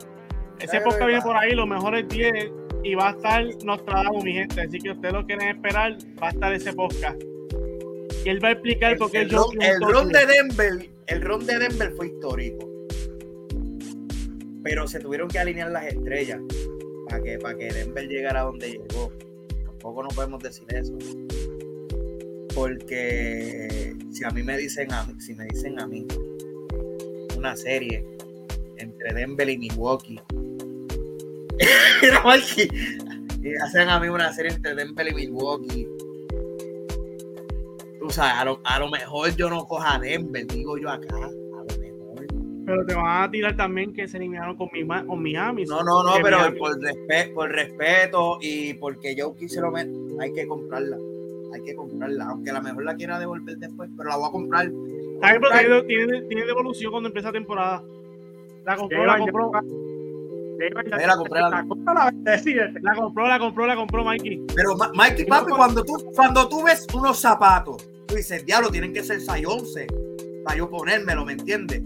Ese podcast viene por ahí, los mejores 10 y va a estar Nostradamus, mi gente. Así que ustedes lo quieren esperar, va a estar ese podcast. Y él va a explicar por qué el, el ron de Denver, el ron de Denver fue histórico. pero se tuvieron que alinear las estrellas para que, para que Denver llegara a donde llegó. Tampoco no podemos decir eso. Porque si a mí me dicen a mí, si me dicen a mí una serie entre Denver y Milwaukee, [LAUGHS] y hacen a mí una serie entre Denver y Milwaukee. O sea, a lo, a lo mejor yo no coja Denver, digo yo acá. A lo mejor. Pero te van a tirar también que se eliminaron con, mi, con Miami. No, no, no, pero por, respeto, por respeto y porque yo quise lo hay que comprarla. Hay que comprarla. Aunque a lo mejor la quiera devolver después, pero la voy a comprar. Tiene, tiene, tiene devolución cuando empieza la temporada. La compró, la compró. La, compré, la, la, compró, la compró, la compró Mikey. Pero Mikey, papi, cuando tú, cuando tú ves unos zapatos, tú dices, diablo, tienen que ser 6 11 para yo ponérmelo, ¿me entiendes?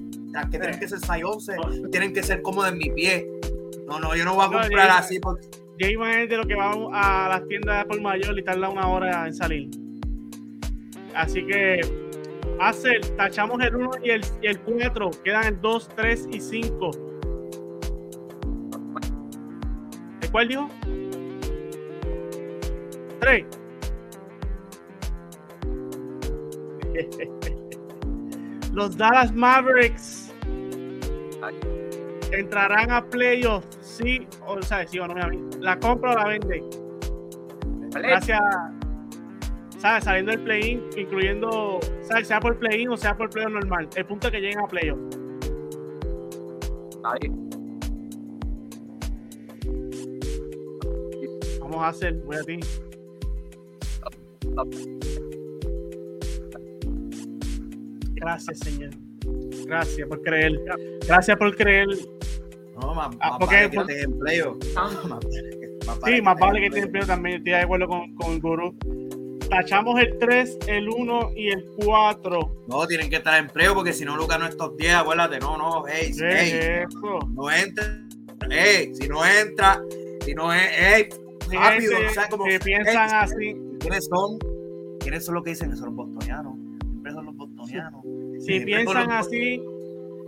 que tienen que ser 6 11 tienen que ser cómodos en mi pie. No, no, yo no voy a comprar así porque. Ya imagínate lo que va a las tiendas por mayor y tarda una hora en salir. Así que hacer, tachamos el 1 y el, y el 4, quedan el 2, 3 y 5 ¿Cuál dijo? Tres. [LAUGHS] Los Dallas Mavericks entrarán a playoffs, sí, o sea, sí o no, la compra o la vende. Gracias, ¿sabes? Saliendo del play-in, incluyendo, ¿sabes? Sea por play-in o sea por play normal. El punto es que lleguen a playoffs. Vamos a hacer? Voy a ti. Gracias, Señor. Gracias por creer. Gracias por creer. No, más, ah, porque, vale que empleo. sí, más vale que tenga empleo también. Estoy de acuerdo con, con el gurú. Tachamos el 3, el 1 y el 4. No, tienen que estar en empleo porque si no, Lucas no estos días, acuérdate. No, no, hey, hey. No entra. Hey, si no entra, si no es, hey, rápido, o sea, como, que piensan así. ¿Quiénes son? ¿Quiénes son los que dicen que son los bostonianos? Siempre son los bostonianos. Si piensan así,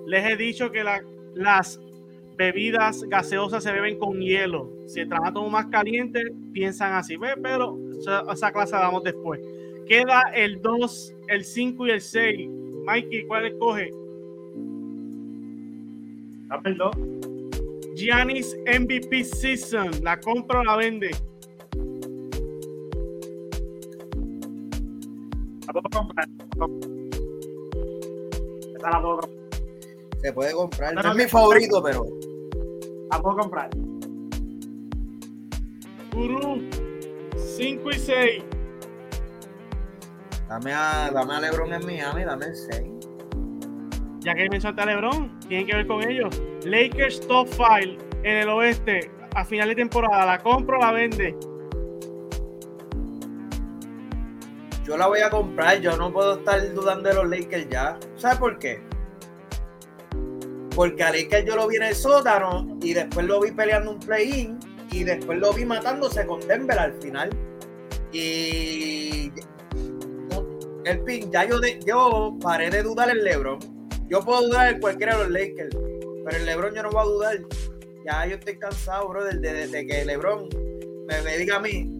les he dicho que la, las bebidas gaseosas se beben con hielo. Si el trabajo más caliente, piensan así. Pero esa, clase la damos después. Queda el 2, el 5 y el 6. Mikey, ¿cuál escoge? 2. Giannis MVP Season. ¿La compra o la vende? La puedo comprar. Esta la puedo comprar. Se puede comprar. No, es mi favorito, pero. La puedo comprar. Guru, 5 y 6. Dame a, dame a LeBron en Miami, dame el 6 ya que mencionaste a LeBron, tienen que ver con ellos. Lakers top 5 en el oeste a final de temporada, ¿la compro o la vende? Yo la voy a comprar, yo no puedo estar dudando de los Lakers ya. ¿Sabes por qué? Porque a Lakers yo lo vi en el sótano y después lo vi peleando un play-in y después lo vi matándose con Denver al final. Y el pin, ya yo, yo paré de dudar en LeBron yo puedo dudar en cualquiera de los Lakers, pero el LeBron yo no voy a dudar. Ya yo estoy cansado, brother, de, de, que LeBron me, me, diga a mí,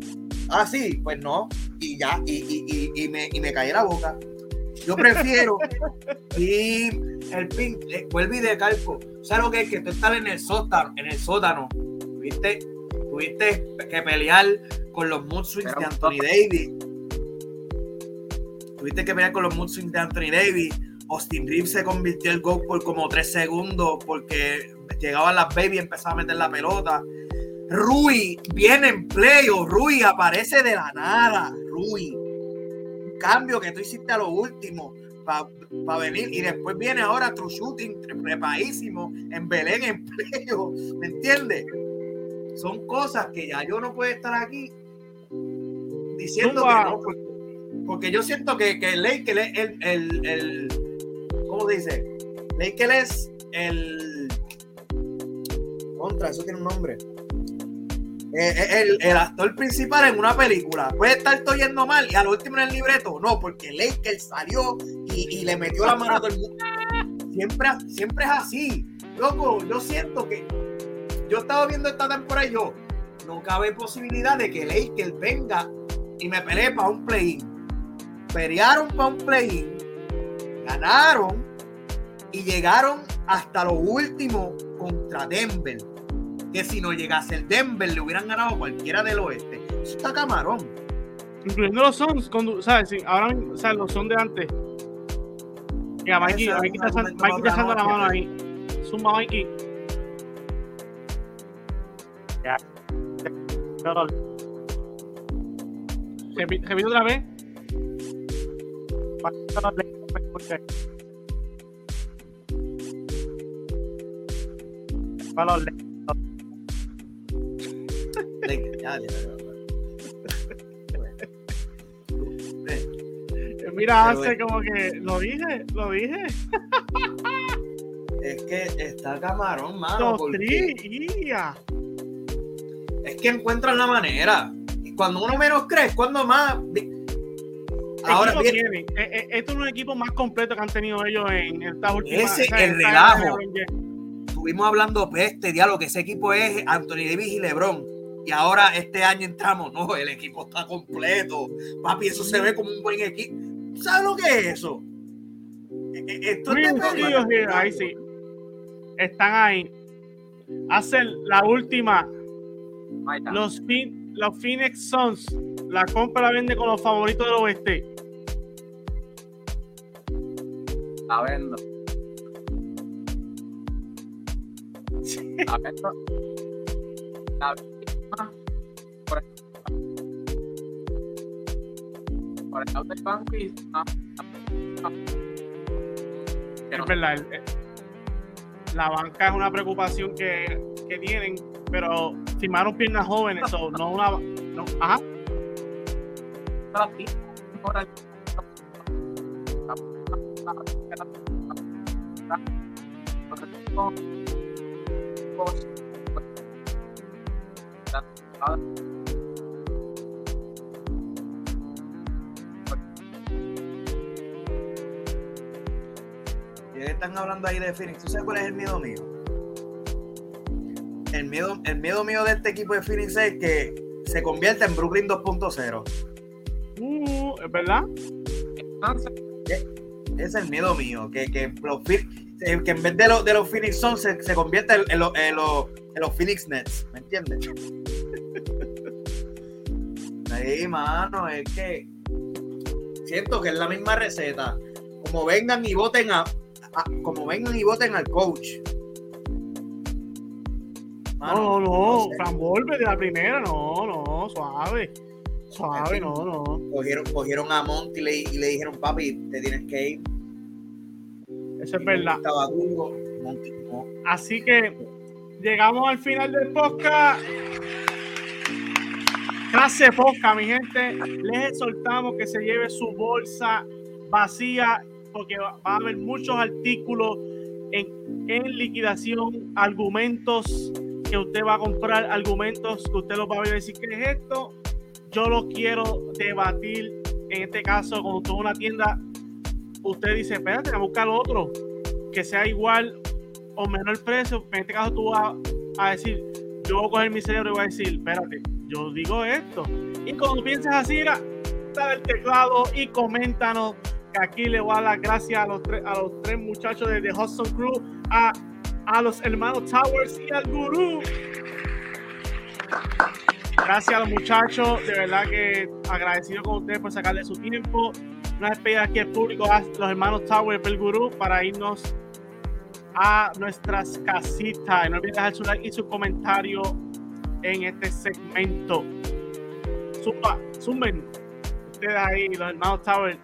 ah, sí, pues no, y ya, y, y, y, y me, y me cae la boca. Yo prefiero [LAUGHS] y el pin, eh, vuelve y de calco. ¿Sabes lo que es? Que tú estás en el sótano, en el sótano, ¿viste? Tuviste que pelear con los mood swings de Anthony Davis. Tuviste que pelear con los mood swings de Anthony Davis Austin Reeves se convirtió el gol por como tres segundos porque llegaban las baby y empezaba a meter la pelota. Rui viene en playo, Rui aparece de la nada, Rui. Un cambio que tú hiciste a lo último para venir y después viene ahora true shooting preparadísimo en Belén en playo, ¿me entiendes? Son cosas que ya yo no puedo estar aquí diciendo que no, porque, yo siento que, que el, el, el, el ¿cómo dice? Lakel es el. Contra, eso tiene un nombre. Eh, eh, el, actor principal en una película. Puede estar todo yendo mal y al último en el libreto. No, porque Lakel salió y, le metió la mano a todo el mundo. Siempre, siempre es así. loco, yo siento que yo estaba viendo esta temporada y yo, no cabe posibilidad de que Lakers venga y me pelee para un play-in. Pelearon para un play-in, ganaron y llegaron hasta lo último contra Denver. Que si no llegase el Denver, le hubieran ganado cualquiera del oeste. Eso está camarón. Incluyendo los cuando, ¿sabes? Sí, ahora, o sea, los Sons de antes. Mira, Mikey, Mikey es está, echando la mano ahí. Zumba, Mikey. Repi- Repite otra vez. Ya, ya. Eh, [LAUGHS] Mira, hace como que lo dije, lo dije. Es que está camarón, mano. Los es que encuentran la manera. Y cuando uno menos cree, es cuando más. Ahora bien, tienen. Eh, eh, Esto es un equipo más completo que han tenido ellos en estas últimas. Ese, o sea, el esta relajo. Estuvimos hablando peste, diálogo, que ese equipo es Anthony Davis y LeBron. Y ahora este año entramos, no, el equipo está completo. Papi, eso se ve como un buen equipo. ¿Sabes lo que es eso? Eh, eh, Esto es de ahí sí. Están ahí. Hacen la última. Los, los Phoenix Suns. La compra la vende con los favoritos del oeste. La vendo. La vendo. La vendo. Por el, por el lado del banco y. No, no. Que no Es verdad. el- la banca es una preocupación que, que tienen, pero firmaron piernas jóvenes, o no una. No, ajá. se que están hablando ahí de Phoenix, ¿tú sabes cuál es el miedo mío? El miedo, el miedo mío de este equipo de Phoenix es que se convierta en Brooklyn 2.0. Uh, es verdad. Entonces, es el miedo mío, que, que, los, que en vez de, los de los Phoenix Suns se, se convierta en, en los- en los- en los Phoenix Nets, ¿me entiendes? [LAUGHS] Sí, mano, es que siento que es la misma receta. Como vengan y voten a, a- como vengan y voten al coach. No, Mano, no, no. Fran Volpe de la primera, no, no, suave. Suave, no, no. Cogieron, cogieron a Monty y le, y le dijeron, papi, te tienes que ir. Eso es verdad. Así que llegamos al final del podcast. Clase podcast, mi gente. Les exhortamos que se lleve su bolsa vacía porque va a haber muchos artículos en, en liquidación, argumentos que usted va a comprar, argumentos que usted los va a ver y decir, ¿qué es esto? Yo lo quiero debatir. En este caso, cuando usted va a una tienda, usted dice, espérate, a buscar otro que sea igual o menor precio, en este caso tú vas a decir, yo voy a coger mi cerebro y voy a decir, espérate, yo digo esto. Y cuando pienses así, mira, dale el teclado y coméntanos que aquí le voy a dar las gracias a los tres, a los tres muchachos de The Hudson Crew, a, a los hermanos Towers y al gurú. Gracias a los muchachos, de verdad que agradecido con ustedes por sacarle su tiempo. Una despedida aquí al público, a los hermanos Towers y el gurú para irnos a nuestras casitas. No olviden dejar su like y su comentario en este segmento. Zumba, zumben. Ustedes ahí, los hermanos Towers.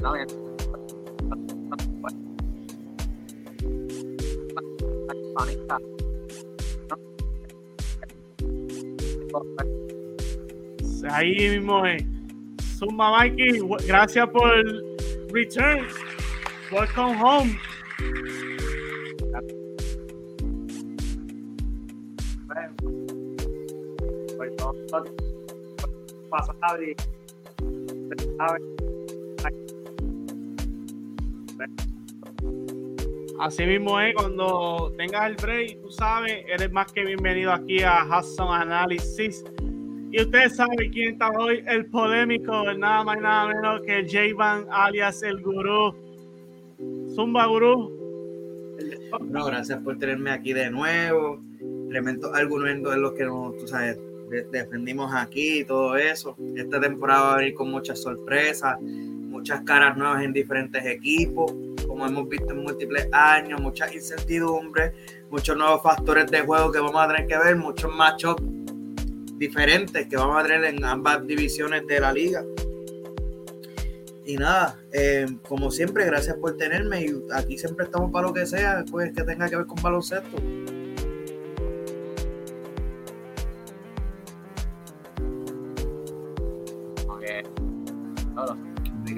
No. Ahí mismo es. Zumba, Mikey. w- Gracias por return. Welcome home. Pues pasa. Así mismo es, cuando tengas el break, tú sabes, eres más que bienvenido aquí a Hudson Analysis. Y ustedes saben quién está hoy, el polémico, nada más y nada menos que J-Van, alias el gurú. Zumba Gurú. No, gracias por tenerme aquí de nuevo. Tremendo argumentos de los que no, tú sabes, defendimos aquí y todo eso. Esta temporada va a venir con muchas sorpresas, muchas caras nuevas en diferentes equipos, como hemos visto en múltiples años, muchas incertidumbres, muchos nuevos factores de juego que vamos a tener que ver, muchos machos diferentes que vamos a tener en ambas divisiones de la liga. Y nada, eh, como siempre, gracias por tenerme y aquí siempre estamos para lo que sea, pues que tenga que ver con baloncesto.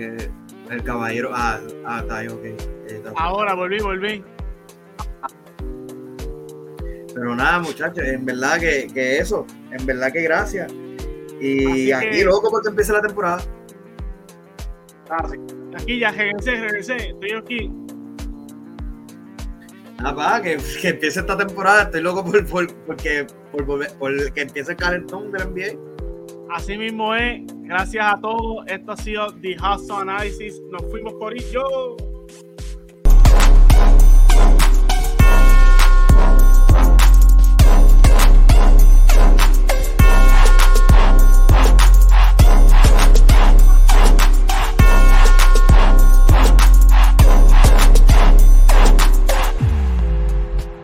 El caballero. Ah, ah está ahí, ok. Eh, Ahora volví, volví. Pero nada, muchachos, en verdad que, que, eso, en verdad que gracias. Y aquí, loco, porque empieza la temporada. Ah, aquí ya regresé, regresé, estoy aquí. Ah, pa, que, que empiece esta temporada, estoy loco por, por, porque, por, por, que empiece el calentón del NBA. Así mismo es. Gracias a todos. Esto ha sido The Hustle Analysis. Nos fuimos por ello.